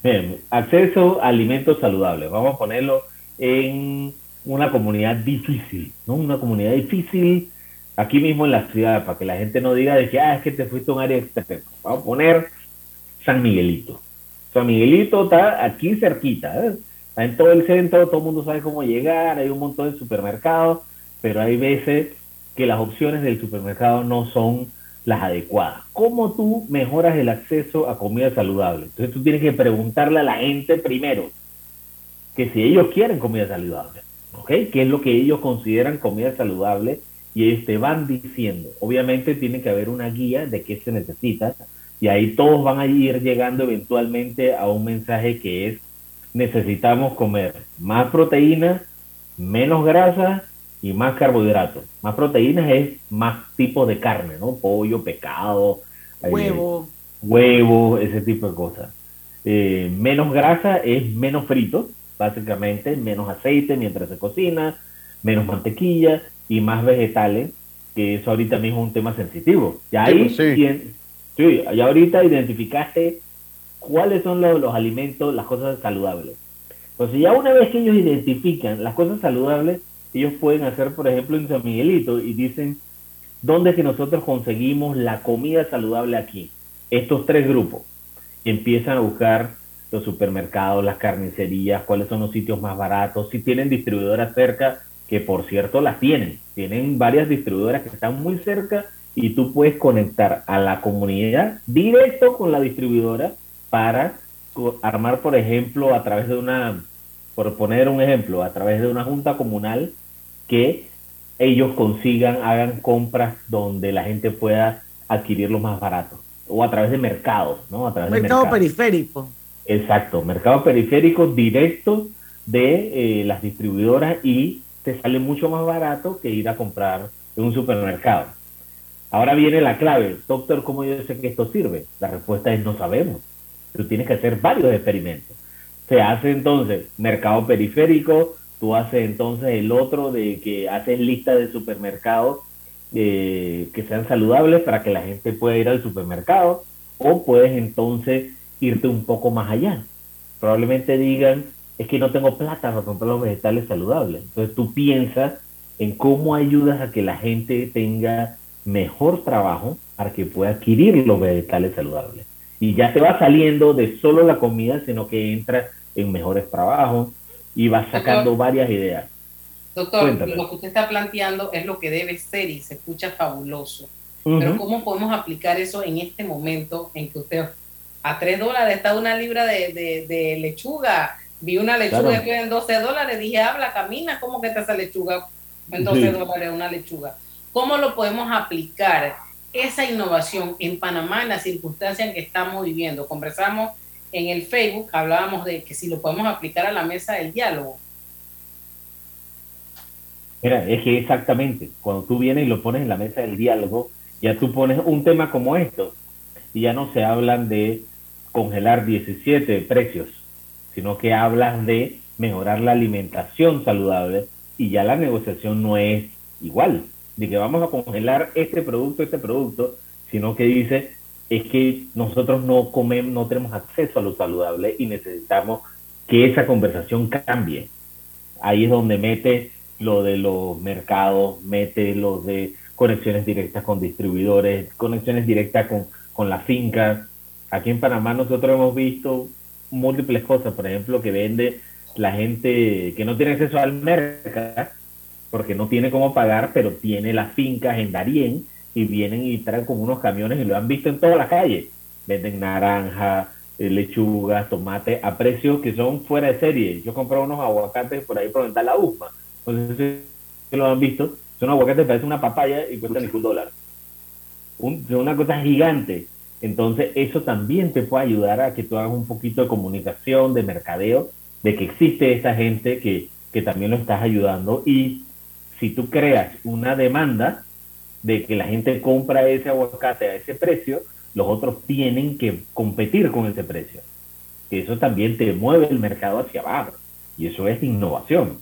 [SPEAKER 13] Bien, acceso a alimentos saludables. Vamos a ponerlo en una comunidad difícil, ¿no? Una comunidad difícil aquí mismo en la ciudad, para que la gente no diga de que, ah, es que te fuiste a un área externa. Vamos a poner San Miguelito. San Miguelito está aquí cerquita, ¿eh? está en todo el centro, todo el mundo sabe cómo llegar, hay un montón de supermercados, pero hay veces que las opciones del supermercado no son las adecuadas. ¿Cómo tú mejoras el acceso a comida saludable? Entonces tú tienes que preguntarle a la gente primero que si ellos quieren comida saludable, ¿ok? ¿Qué es lo que ellos consideran comida saludable? Y ellos te van diciendo. Obviamente tiene que haber una guía de qué se necesita y ahí todos van a ir llegando eventualmente a un mensaje que es necesitamos comer más proteínas, menos grasa y más carbohidratos. Más proteínas es más tipos de carne, ¿no? Pollo, pescado,
[SPEAKER 4] eh, huevo,
[SPEAKER 13] huevo, ese tipo de cosas. Eh, menos grasa es menos frito, básicamente, menos aceite mientras se cocina, menos mantequilla y más vegetales, que eso ahorita mismo es un tema sensitivo. Ya ahí, sí. ya ahorita identificaste cuáles son los, los alimentos, las cosas saludables. Entonces ya una vez que ellos identifican las cosas saludables, ellos pueden hacer, por ejemplo, en San Miguelito y dicen, ¿dónde es que nosotros conseguimos la comida saludable aquí? Estos tres grupos. Empiezan a buscar los supermercados, las carnicerías, cuáles son los sitios más baratos, si tienen distribuidoras cerca, que por cierto las tienen, tienen varias distribuidoras que están muy cerca y tú puedes conectar a la comunidad directo con la distribuidora para armar, por ejemplo, a través de una, por poner un ejemplo, a través de una junta comunal, que ellos consigan, hagan compras donde la gente pueda adquirirlo más barato. O a través de mercados, ¿no? A través
[SPEAKER 4] mercado de periférico.
[SPEAKER 13] Exacto, mercado periférico directo de eh, las distribuidoras y te sale mucho más barato que ir a comprar en un supermercado. Ahora viene la clave, doctor, ¿cómo yo sé que esto sirve? La respuesta es no sabemos. Tú tienes que hacer varios experimentos. Se hace entonces mercado periférico, tú haces entonces el otro de que haces lista de supermercados eh, que sean saludables para que la gente pueda ir al supermercado o puedes entonces irte un poco más allá. Probablemente digan, es que no tengo plata para comprar los vegetales saludables. Entonces tú piensas en cómo ayudas a que la gente tenga mejor trabajo para que pueda adquirir los vegetales saludables. Y ya te va saliendo de solo la comida, sino que entra en mejores trabajos, y va sacando varias ideas.
[SPEAKER 22] Doctor, lo que usted está planteando es lo que debe ser y se escucha fabuloso. Pero ¿cómo podemos aplicar eso en este momento en que usted a 3 dólares está una libra de, lechuga? Vi una lechuga que en 12 dólares, dije, habla, camina, ¿cómo que está esa lechuga? En 12 dólares una lechuga. ¿Cómo lo podemos aplicar esa innovación en Panamá en las circunstancias en que estamos viviendo? Conversamos en el Facebook hablábamos de que si lo podemos aplicar a la mesa del diálogo.
[SPEAKER 13] Mira, es que exactamente, cuando tú vienes y lo pones en la mesa del diálogo, ya tú pones un tema como esto, y ya no se hablan de congelar 17 precios, sino que hablas de mejorar la alimentación saludable y ya la negociación no es igual, de que vamos a congelar este producto, este producto, sino que dice, es que nosotros no comemos, no tenemos acceso a lo saludable y necesitamos que esa conversación cambie. Ahí es donde mete lo de los mercados, mete lo de conexiones directas con distribuidores, conexiones directas con, con las fincas. Aquí en Panamá nosotros hemos visto múltiples cosas, por ejemplo, que vende la gente que no tiene acceso al mercado porque no tiene cómo pagar, pero tiene las fincas en Darién y vienen y traen con unos camiones y lo han visto en toda la calle. Venden naranja, eh, lechugas, tomate a precios que son fuera de serie. Yo compré unos aguacates por ahí por donde la UFMA. Entonces, si lo han visto, son aguacates que parecen una papaya y cuestan ni un dólar. una cosa gigante. Entonces, eso también te puede ayudar a que tú hagas un poquito de comunicación, de mercadeo, de que existe esa gente que, que también lo estás ayudando. Y si tú creas una demanda de que la gente compra ese aguacate a ese precio, los otros tienen que competir con ese precio. Eso también te mueve el mercado hacia abajo. Y eso es innovación.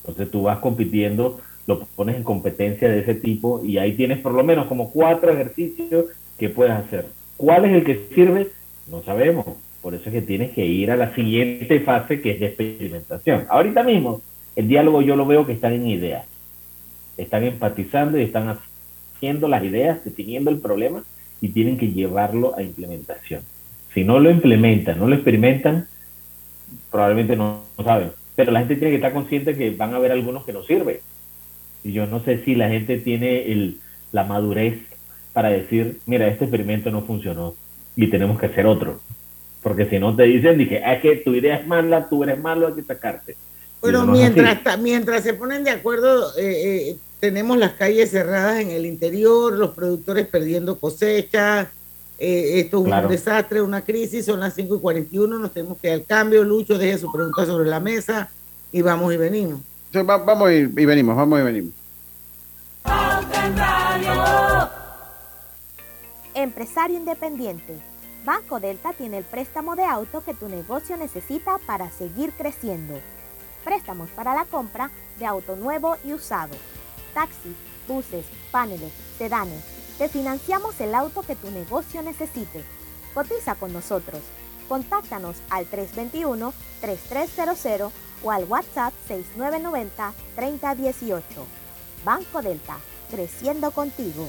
[SPEAKER 13] Entonces tú vas compitiendo, lo pones en competencia de ese tipo y ahí tienes por lo menos como cuatro ejercicios que puedes hacer. ¿Cuál es el que sirve? No sabemos. Por eso es que tienes que ir a la siguiente fase que es de experimentación. Ahorita mismo, el diálogo yo lo veo que están en ideas. Están empatizando y están haciendo las ideas, definiendo el problema y tienen que llevarlo a implementación. Si no lo implementan, no lo experimentan, probablemente no, saben. Pero la gente tiene que estar consciente que van a haber algunos que no sirven. Y yo no sé si la gente tiene el, la madurez para decir, mira, este experimento no funcionó y tenemos que hacer otro. Porque si no te dicen, dije, es que tu idea es mala, tú eres malo, hay que sacarte.
[SPEAKER 4] Bueno, mientras, mientras se ponen de acuerdo, eh, eh, tenemos las calles cerradas en el interior, los productores perdiendo cosechas, eh, esto es un desastre, una crisis, son las 5 y 41, nos tenemos que ir al cambio, Lucho deje su pregunta sobre la mesa y vamos y venimos.
[SPEAKER 6] vamos y, y venimos, vamos y venimos.
[SPEAKER 9] Empresario independiente. Banco Delta tiene el préstamo de auto que tu negocio necesita para seguir creciendo. Préstamos para la compra de auto nuevo y usado. Taxis, buses, paneles, sedanes. Te financiamos el auto que tu negocio necesite. Cotiza con nosotros. Contáctanos al 321-3300 o al WhatsApp 6990-3018. Banco Delta, creciendo contigo.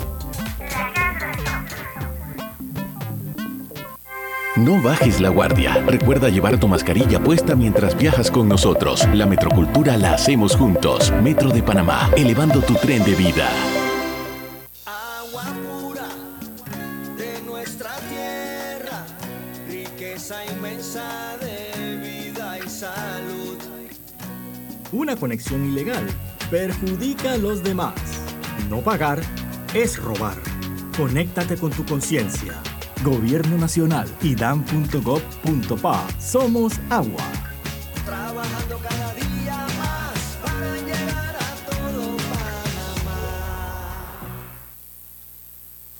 [SPEAKER 10] No bajes la guardia. Recuerda llevar tu mascarilla puesta mientras viajas con nosotros. La metrocultura la hacemos juntos. Metro de Panamá, elevando tu tren de vida.
[SPEAKER 23] Agua pura de nuestra tierra, riqueza inmensa de vida y salud.
[SPEAKER 24] Una conexión ilegal perjudica a los demás. No pagar es robar. Conéctate con tu conciencia. Gobierno Nacional y dan.gov.pa. Somos agua.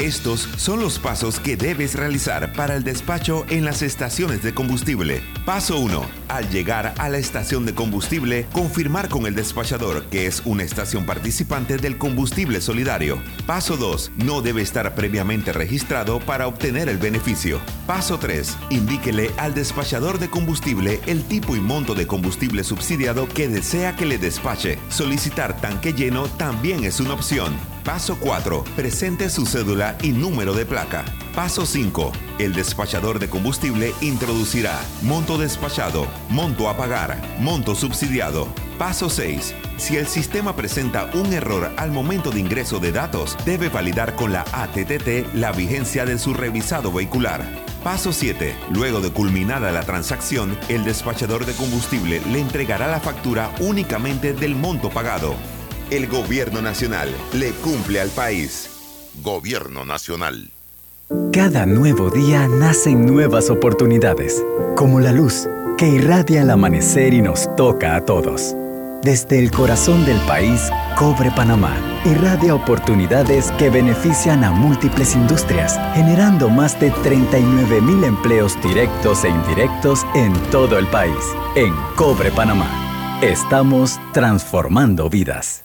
[SPEAKER 25] Estos son los pasos que debes realizar para el despacho en las estaciones de combustible. Paso 1. Al llegar a la estación de combustible, confirmar con el despachador que es una estación participante del combustible solidario. Paso 2. No debe estar previamente registrado para obtener el beneficio. Paso 3. Indíquele al despachador de combustible el tipo y monto de combustible subsidiado que desea que le despache. Solicitar tanque lleno también es una opción. Paso 4. Presente su cédula y número de placa. Paso 5. El despachador de combustible introducirá monto despachado, monto a pagar, monto subsidiado. Paso 6. Si el sistema presenta un error al momento de ingreso de datos, debe validar con la ATTT la vigencia de su revisado vehicular. Paso 7. Luego de culminada la transacción, el despachador de combustible le entregará la factura únicamente del monto pagado. El gobierno nacional le cumple al país. Gobierno nacional.
[SPEAKER 20] Cada nuevo día nacen nuevas oportunidades, como la luz que irradia al amanecer y nos toca a todos. Desde el corazón del país, Cobre Panamá irradia oportunidades que benefician a múltiples industrias, generando más de 39 mil empleos directos e indirectos en todo el país. En Cobre Panamá, estamos transformando vidas.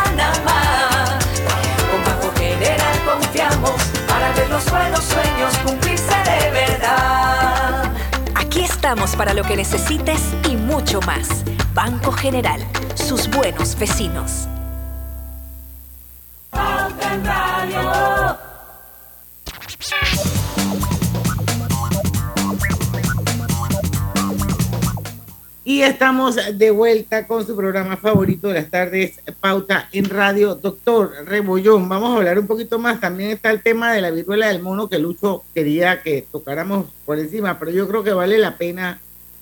[SPEAKER 3] Buenos sueños cumplirse de verdad. Aquí estamos para lo que necesites y mucho más. Banco General, sus buenos vecinos.
[SPEAKER 4] Y estamos de vuelta con su programa favorito de las tardes, Pauta en Radio. Doctor Rebollón, vamos a hablar un poquito más. También está el tema de la viruela del mono que Lucho quería que tocáramos por encima, pero yo creo que vale la pena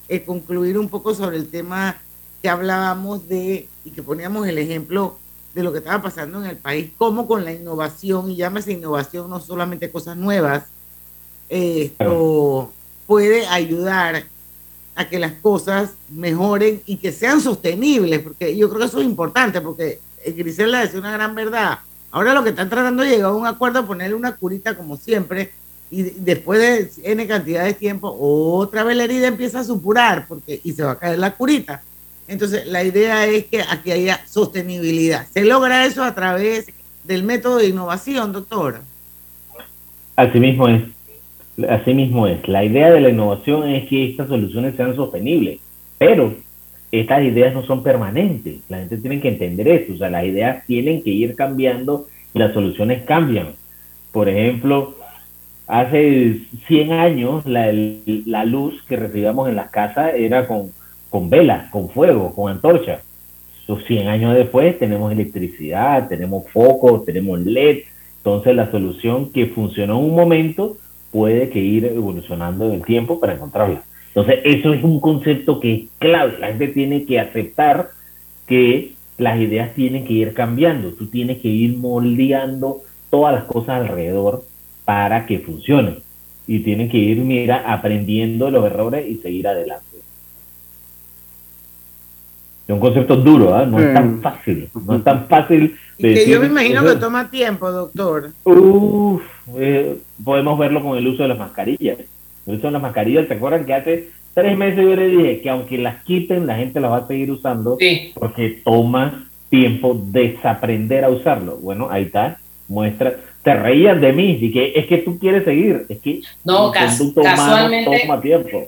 [SPEAKER 4] eh, concluir un poco sobre el tema que hablábamos de y que poníamos el ejemplo de lo que estaba pasando en el país, cómo con la innovación, y llámese innovación no solamente cosas nuevas, eh, esto puede ayudar a que las cosas mejoren y que sean sostenibles, porque yo creo que eso es importante, porque Grisela decía una gran verdad. Ahora lo que están tratando de llegar a un acuerdo, ponerle una curita como siempre, y después de N cantidad de tiempo, otra vez la herida empieza a supurar, porque, y se va a caer la curita. Entonces, la idea es que aquí haya sostenibilidad. ¿Se logra eso a través del método de innovación, doctora?
[SPEAKER 13] Así mismo es. Así mismo es. La idea de la innovación es que estas soluciones sean sostenibles, pero estas ideas no son permanentes. La gente tiene que entender eso. O sea, las ideas tienen que ir cambiando y las soluciones cambian. Por ejemplo, hace 100 años la, la luz que recibíamos en las casas era con, con velas, con fuego, con antorcha. Sus 100 años después tenemos electricidad, tenemos focos, tenemos LED. Entonces la solución que funcionó en un momento puede que ir evolucionando en el tiempo para encontrarla. Entonces, eso es un concepto que es clave. La gente tiene que aceptar que las ideas tienen que ir cambiando. Tú tienes que ir moldeando todas las cosas alrededor para que funcionen. Y tienen que ir, mira, aprendiendo los errores y seguir adelante. Es un concepto duro, ¿ah? no es tan fácil. No es tan fácil.
[SPEAKER 4] Que yo me imagino que toma tiempo, doctor.
[SPEAKER 13] Uf, eh, podemos verlo con el uso de las mascarillas. El uso de las mascarillas, ¿se acuerdan que hace tres meses yo le dije que aunque las quiten, la gente las va a seguir usando porque toma tiempo desaprender a usarlo? Bueno, ahí está, muestra. Te reían de mí y que es que tú quieres seguir, es que
[SPEAKER 22] no,
[SPEAKER 13] el conducto
[SPEAKER 22] casualmente,
[SPEAKER 13] toma tiempo.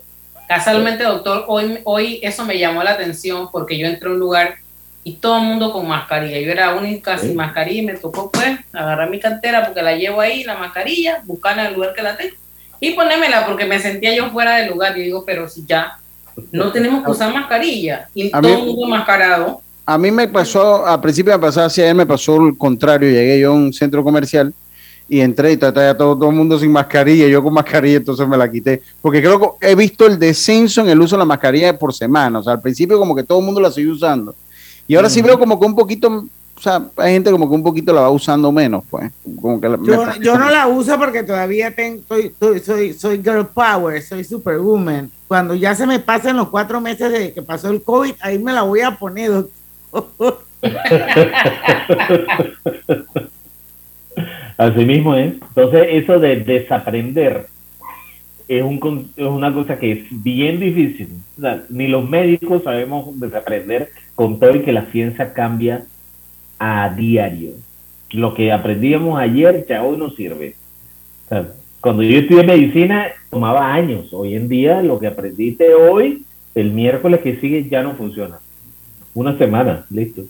[SPEAKER 22] Casualmente, doctor, hoy, hoy eso me llamó la atención porque yo entré a un lugar y todo el mundo con mascarilla. Yo era única sin mascarilla y me tocó pues agarrar mi cartera porque la llevo ahí, la mascarilla, buscarla en el lugar que la tengo y ponérmela porque me sentía yo fuera del lugar. Y digo, pero si ya no tenemos que usar mascarilla y
[SPEAKER 6] A
[SPEAKER 22] todo el mundo mascarado.
[SPEAKER 6] A mí me pasó, al principio me pasaba así, ayer me pasó el contrario. Llegué yo a un centro comercial y entré y trataba todo, todo el mundo sin mascarilla, yo con mascarilla, entonces me la quité. Porque creo que he visto el descenso en el uso de la mascarilla por semana. O sea, al principio como que todo el mundo la sigue usando. Y ahora sí veo como que un poquito, o sea, hay gente como que un poquito la va usando menos, pues. Como que la- me
[SPEAKER 4] Yo, no la uso porque todavía tengo, soy, soy, soy, soy girl power, soy superwoman. Cuando ya se me pasen los cuatro meses de que pasó el COVID, ahí me la voy a poner. doctor.
[SPEAKER 13] Así mismo es. Entonces, eso de desaprender es, un, con- es una cosa que es bien difícil. O sea, ni los médicos sabemos desaprender con todo y que la ciencia cambia a diario. Lo que aprendíamos ayer ya hoy no sirve. O sea, cuando yo estudié medicina tomaba años. Hoy en día lo que aprendiste hoy, el miércoles que sigue ya no funciona. Una semana, listo.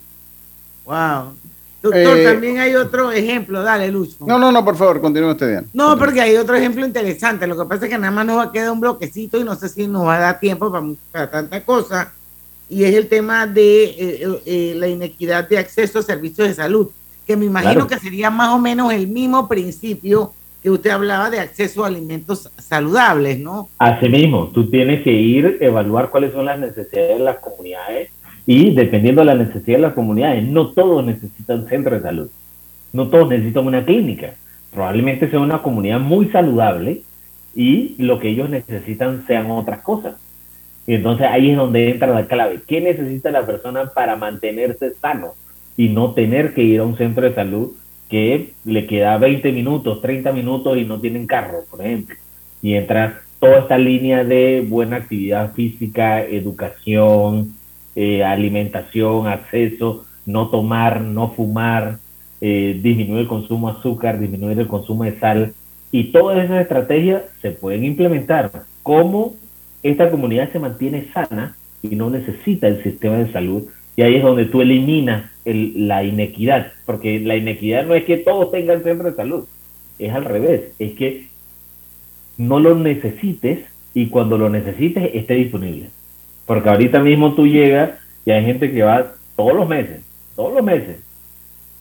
[SPEAKER 4] Wow. Doctor,
[SPEAKER 6] Eh,
[SPEAKER 4] también hay otro ejemplo, dale, Lucho.
[SPEAKER 6] No, no, no, por favor, continúe usted, Diana.
[SPEAKER 4] No, porque hay otro ejemplo interesante. Lo que pasa es que nada más nos va a quedar un bloquecito y no sé si nos va a dar tiempo para, para tanta cosa. Y es el tema de eh, eh, la inequidad de acceso a servicios de salud, que me imagino
[SPEAKER 13] Claro.
[SPEAKER 4] que sería más o menos el mismo principio que usted hablaba de acceso a alimentos saludables, ¿no?
[SPEAKER 13] Asimismo, tú tienes que ir a evaluar cuáles son las necesidades de las comunidades y dependiendo de la necesidad de las comunidades, no todos necesitan centro de salud, no todos necesitan una clínica. Probablemente sea una comunidad muy saludable y lo que ellos necesitan sean otras cosas. Y entonces ahí es donde entra la clave. ¿Qué necesita la persona para mantenerse sano y no tener que ir a un centro de salud que le queda 20 minutos, 30 minutos y no tienen carro, por ejemplo? Y entra toda esta línea de buena actividad física, educación, eh, alimentación, acceso, no tomar, no fumar, eh, disminuir el consumo de azúcar, disminuir el consumo de sal. Y todas esas estrategias se pueden implementar. ¿Cómo esta comunidad se mantiene sana y no necesita el sistema de salud? Y ahí es donde tú eliminas el- la inequidad, porque la inequidad no es que todos tengan centro de salud, es al revés, es que no lo necesites y cuando lo necesites esté disponible. Porque ahorita mismo tú llegas y hay gente que va todos los meses, todos los meses,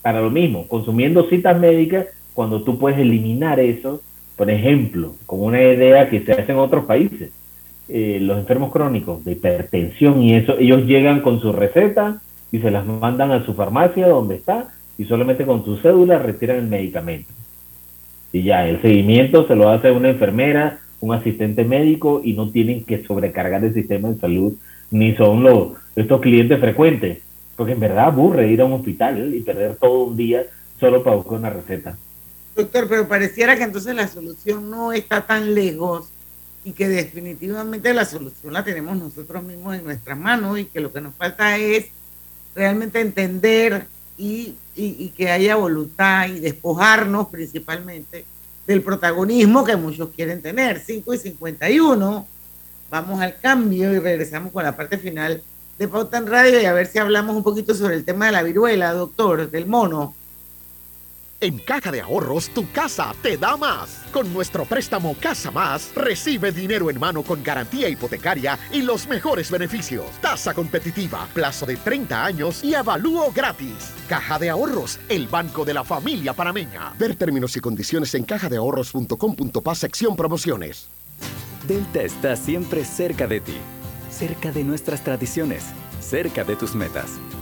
[SPEAKER 13] para lo mismo, consumiendo citas médicas, cuando tú puedes eliminar eso, por ejemplo, con una idea que se hace en otros países, eh, los enfermos crónicos de hipertensión y eso, ellos llegan con su receta y se las mandan a su farmacia donde está y solamente con su cédula retiran el medicamento. Y ya, el seguimiento se lo hace una enfermera, un asistente médico y no tienen que sobrecargar el sistema de salud, ni son los, estos clientes frecuentes, porque en verdad aburre ir a un hospital y perder todo un día solo para buscar una receta.
[SPEAKER 4] Doctor, pero pareciera que entonces la solución no está tan lejos y que definitivamente la solución la tenemos nosotros mismos en nuestras manos y que lo que nos falta es realmente entender y, y- que haya voluntad y despojarnos principalmente del protagonismo que muchos quieren tener. 5 y 51. Vamos al cambio y regresamos con la parte final de Pauta en Radio y a ver si hablamos un poquito sobre el tema de la viruela, doctor, del mono.
[SPEAKER 26] En Caja de Ahorros, tu casa te da más. Con nuestro préstamo Casa Más, recibe dinero en mano con garantía hipotecaria y los mejores beneficios. Tasa competitiva, plazo de 30 años y avalúo gratis. Caja de Ahorros, el banco de la familia panameña. Ver términos y condiciones en cajadeahorros.com.pa sección promociones.
[SPEAKER 20] Delta está siempre cerca de ti, cerca de nuestras tradiciones, cerca de tus metas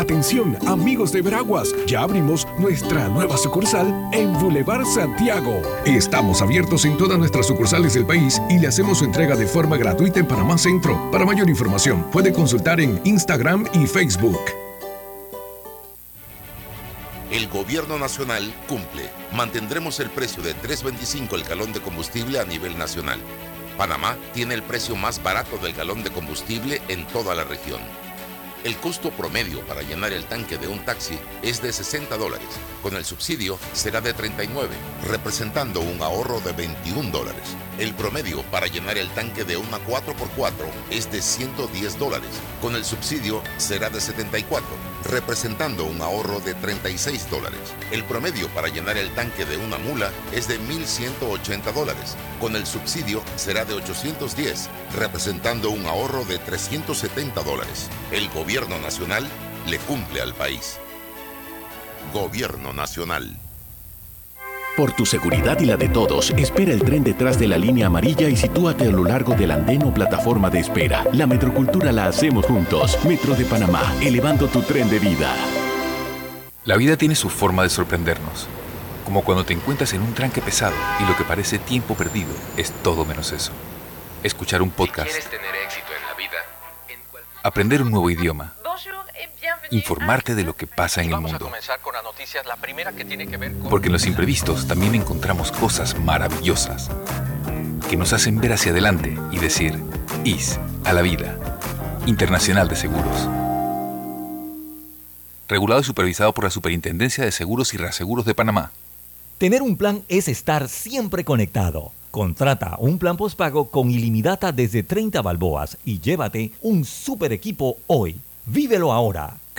[SPEAKER 27] Atención, amigos de Veraguas, ya abrimos nuestra nueva sucursal en Boulevard Santiago. Estamos abiertos en todas nuestras sucursales del país y le hacemos su entrega de forma gratuita en Panamá Centro. Para mayor información, puede consultar en Instagram y Facebook.
[SPEAKER 11] El gobierno nacional cumple. Mantendremos el precio de 3.25 el galón de combustible a nivel nacional. Panamá tiene el precio más barato del galón de combustible en toda la región. El costo promedio para llenar el tanque de un taxi es de 60 dólares. Con el subsidio será de 39, representando un ahorro de 21 dólares. El promedio para llenar el tanque de una 4x4 es de 110 dólares. Con el subsidio será de 74, representando un ahorro de 36 dólares. El promedio para llenar el tanque de una mula es de 1.180 dólares. Con el subsidio será de 810, representando un ahorro de 370 dólares. El gobierno nacional le cumple al país. Gobierno nacional.
[SPEAKER 10] Por tu seguridad y la de todos, espera el tren detrás de la línea amarilla y sitúate a lo largo del andén o plataforma de espera. La metrocultura la hacemos juntos. Metro de Panamá, elevando tu tren de vida.
[SPEAKER 28] La vida tiene su forma de sorprendernos. Como cuando te encuentras en un tranque pesado y lo que parece tiempo perdido es todo menos eso. Escuchar un podcast.
[SPEAKER 29] tener éxito en la vida,
[SPEAKER 28] Aprender un nuevo idioma. Informarte de lo que pasa en el
[SPEAKER 29] vamos a
[SPEAKER 28] mundo.
[SPEAKER 29] comenzar con las noticias. La primera que tiene que ver con...
[SPEAKER 28] Porque en los imprevistos también encontramos cosas maravillosas que nos hacen ver hacia adelante y decir, IS a la vida. Internacional de Seguros. Regulado y supervisado por la Superintendencia de Seguros y Reaseguros de Panamá.
[SPEAKER 30] Tener un plan es estar siempre conectado. Contrata un plan postpago con ilimitada desde 30 balboas y llévate un super equipo hoy. Vívelo ahora,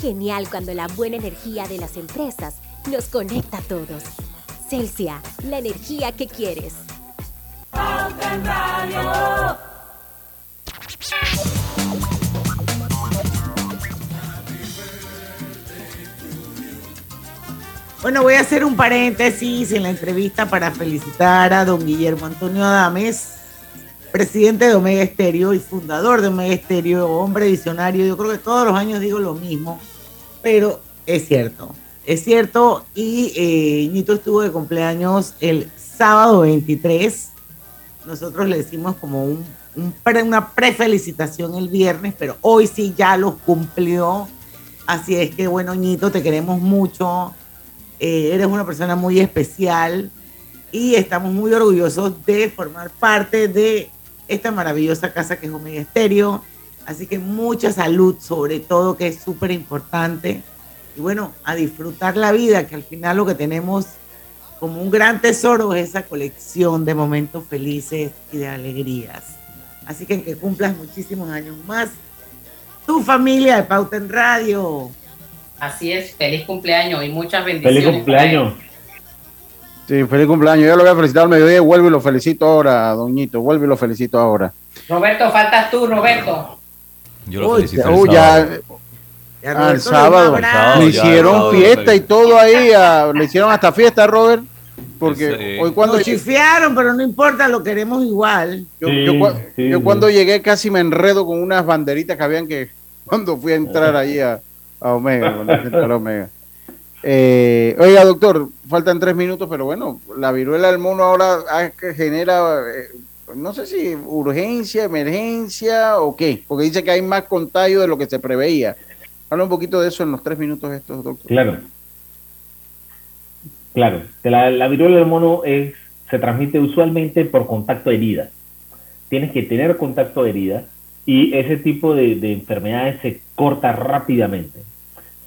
[SPEAKER 31] Genial cuando la buena energía de las empresas nos conecta a todos. Celsia, la energía que quieres.
[SPEAKER 4] Bueno, voy a hacer un paréntesis en la entrevista para felicitar a don Guillermo Antonio Adames, presidente de Omega Estéreo y fundador de Omega Estéreo, hombre visionario. Yo creo que todos los años digo lo mismo, pero es cierto, es cierto. Y eh, Ñito estuvo de cumpleaños el sábado 23. Nosotros le decimos como un, pre- una prefelicitación el viernes, pero hoy sí ya los cumplió. Así es que, bueno, Ñito, te queremos mucho. Eh, eres una persona muy especial y estamos muy orgullosos de formar parte de esta maravillosa casa que es Omega Estéreo. Así que mucha salud, sobre todo, que es súper importante. Y bueno, a disfrutar la vida, que al final lo que tenemos como un gran tesoro es esa colección de momentos felices y de alegrías. Así que que cumplas muchísimos años más. Tu familia de Pauta en Radio.
[SPEAKER 22] Así es, feliz cumpleaños y muchas bendiciones.
[SPEAKER 6] Feliz cumpleaños. Sí, feliz cumpleaños. Yo lo voy a felicitar al mediodía y vuelvo y lo felicito ahora, doñito. Vuelvo y lo felicito ahora.
[SPEAKER 22] Roberto, faltas tú, Roberto.
[SPEAKER 28] Yo
[SPEAKER 6] lo felicito el Uy, ya- el sábado. Le hicieron fiesta y todo ahí. a- le hicieron hasta fiesta, Robert. Porque hoy cuando
[SPEAKER 4] Nos chifiaron, pero no importa, lo queremos igual.
[SPEAKER 6] Yo, yo cua- yo cuando llegué casi me enredo con unas banderitas que habían que cuando fui a entrar ahí a, a Omega, cuando fui a entrar a Omega. Eh, oiga, doctor, faltan tres minutos, pero bueno, la viruela del mono ahora ah, genera, eh, no sé si urgencia, emergencia o qué, porque dice que hay más contagio de lo que se preveía. Habla un poquito de eso en los tres minutos estos, doctor.
[SPEAKER 13] Claro. Claro, la, la viruela del mono es, se transmite usualmente por contacto de herida. Tienes que tener contacto de herida y ese tipo de enfermedades se corta rápidamente.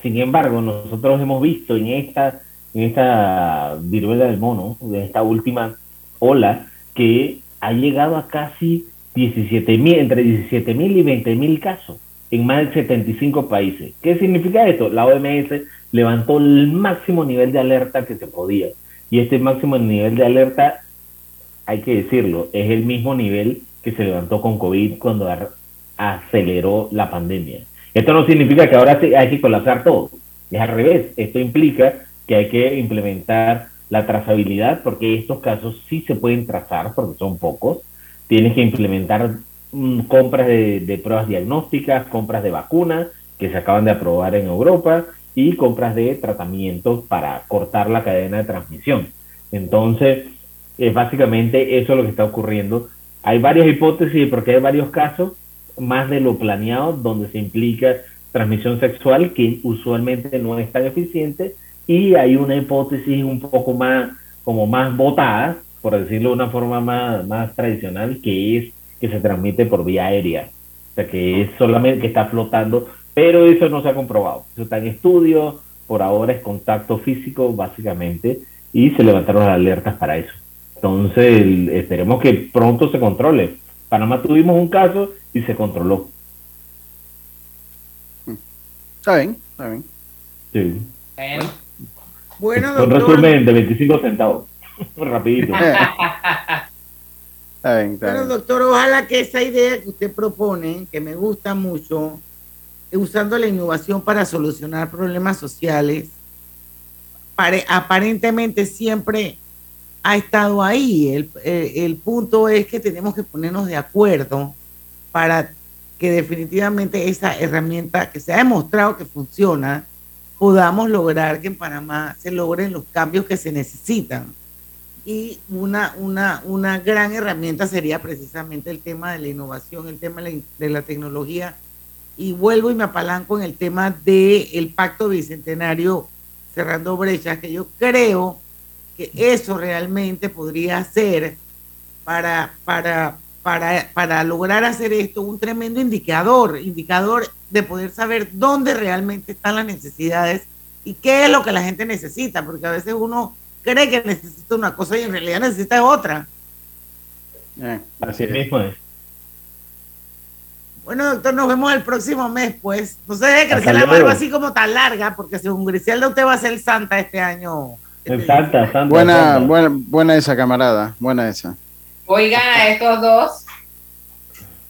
[SPEAKER 13] Sin embargo, nosotros hemos visto en esta, en esta viruela del mono, en esta última ola, que ha llegado a casi 17 mil, entre 17 mil y 20 mil casos en más de 75 países. ¿Qué significa esto? La OMS levantó el máximo nivel de alerta que se podía. Y este máximo nivel de alerta, hay que decirlo, es el mismo nivel que se levantó con COVID cuando aceleró la pandemia. Esto no significa que ahora hay que colapsar todo. Es al revés. Esto implica que hay que implementar la trazabilidad porque estos casos sí se pueden trazar porque son pocos. Tienes que implementar mm, compras de, de pruebas diagnósticas, compras de vacunas que se acaban de aprobar en Europa y compras de tratamientos para cortar la cadena de transmisión. Entonces, eh, básicamente eso es lo que está ocurriendo. Hay varias hipótesis porque hay varios casos, más de lo planeado, donde se implica transmisión sexual, que usualmente no es tan eficiente, y hay una hipótesis un poco más, como más votada, por decirlo de una forma más, más tradicional, que es que se transmite por vía aérea. O sea, que es solamente que está flotando, pero eso no se ha comprobado. Eso está en estudio, por ahora es contacto físico, básicamente, y se levantaron las alertas para eso. Entonces, esperemos que pronto se controle. Panamá tuvimos un caso y se controló.
[SPEAKER 6] Está bien, está bien.
[SPEAKER 13] Sí.
[SPEAKER 4] Bueno,
[SPEAKER 13] un
[SPEAKER 4] doctor.
[SPEAKER 13] resumen de 25 centavos. Rapidito.
[SPEAKER 4] Bueno, doctor, ojalá que esa idea que usted propone, que me gusta mucho, eh, usando la innovación para solucionar problemas sociales, pare- aparentemente siempre ha estado ahí. El, eh, el punto es que tenemos que ponernos de acuerdo para que definitivamente esa herramienta que se ha demostrado que funciona, podamos lograr que en Panamá se logren los cambios que se necesitan. Y una, una, una gran herramienta sería precisamente el tema de la innovación, el tema de la, de tecnología. Y vuelvo y me apalanco en el tema del pacto bicentenario cerrando brechas, que yo creo que eso realmente podría ser para, para, para, para lograr hacer esto un tremendo indicador, indicador de poder saber dónde realmente están las necesidades y qué es lo que la gente necesita, porque a veces uno cree que necesita una cosa y en realidad necesita otra.
[SPEAKER 13] Así mismo es.
[SPEAKER 4] Bueno, doctor, nos vemos el próximo mes, pues. No se deje crecer la barba así como tan larga, porque según Griselda usted va a ser santa este año.
[SPEAKER 13] Santa, Santa.
[SPEAKER 6] Buena,
[SPEAKER 13] Santa.
[SPEAKER 6] buena, buena esa camarada, buena esa.
[SPEAKER 22] Oigan a estos dos.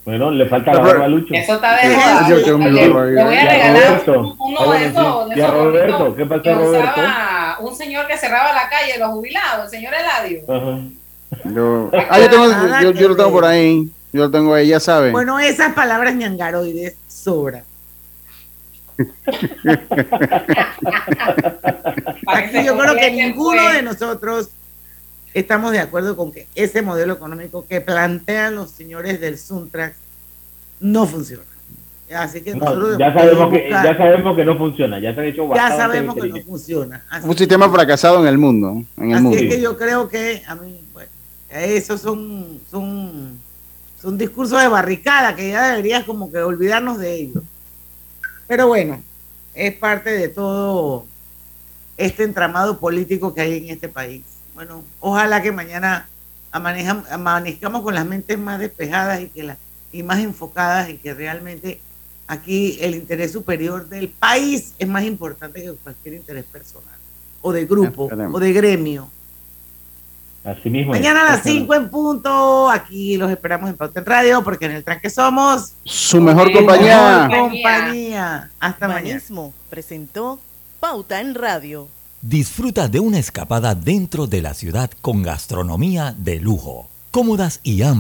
[SPEAKER 13] Bueno, le falta la barba a Lucho.
[SPEAKER 22] Eso está de
[SPEAKER 13] Sí,
[SPEAKER 22] moda.
[SPEAKER 13] yo tengo mi
[SPEAKER 22] Le-
[SPEAKER 13] barba
[SPEAKER 22] le voy a regalar
[SPEAKER 13] Roberto.
[SPEAKER 22] un- uno de esos.
[SPEAKER 13] sí.
[SPEAKER 22] de
[SPEAKER 13] Y a
[SPEAKER 22] esos
[SPEAKER 13] Roberto, ¿qué pasó,
[SPEAKER 22] que
[SPEAKER 13] Roberto?
[SPEAKER 22] usaba un señor que cerraba la calle, los jubilados, el señor Eladio.
[SPEAKER 6] Yo, ah, yo, tengo, yo, yo lo tengo por ahí. Yo lo tengo ahí, ya saben.
[SPEAKER 4] Bueno, esas palabras ñangaroides sobran. Aquí yo creo que ninguno de nosotros estamos de acuerdo con que ese modelo económico que plantean los señores del Suntrax no funciona. Así que
[SPEAKER 13] No,
[SPEAKER 4] nosotros
[SPEAKER 13] ya, sabemos que, ya sabemos que no funciona. Ya se han hecho
[SPEAKER 4] ya sabemos que no funciona. Así
[SPEAKER 6] Un sistema fracasado en el mundo. En el
[SPEAKER 4] Así
[SPEAKER 6] mundo.
[SPEAKER 4] es que yo creo que a mí, bueno, esos son, son, son discursos de barricada que ya deberías como que olvidarnos de ellos. Pero bueno, es parte de todo este entramado político que hay en este país. Bueno, ojalá que mañana amanezcamos con las mentes más despejadas y que las y más enfocadas y que realmente aquí el interés superior del país es más importante que cualquier interés personal o de grupo o de gremio.
[SPEAKER 13] Así mismo. es.
[SPEAKER 4] Mañana a las 5 en punto, aquí los esperamos en Pauta en Radio porque en el tranque somos
[SPEAKER 6] Su mejor compañía.
[SPEAKER 4] mejor compañía. Hasta mañana.
[SPEAKER 32] Presentó Pauta en Radio.
[SPEAKER 30] Disfruta de una escapada dentro de la ciudad con gastronomía de lujo, cómodas y amplias.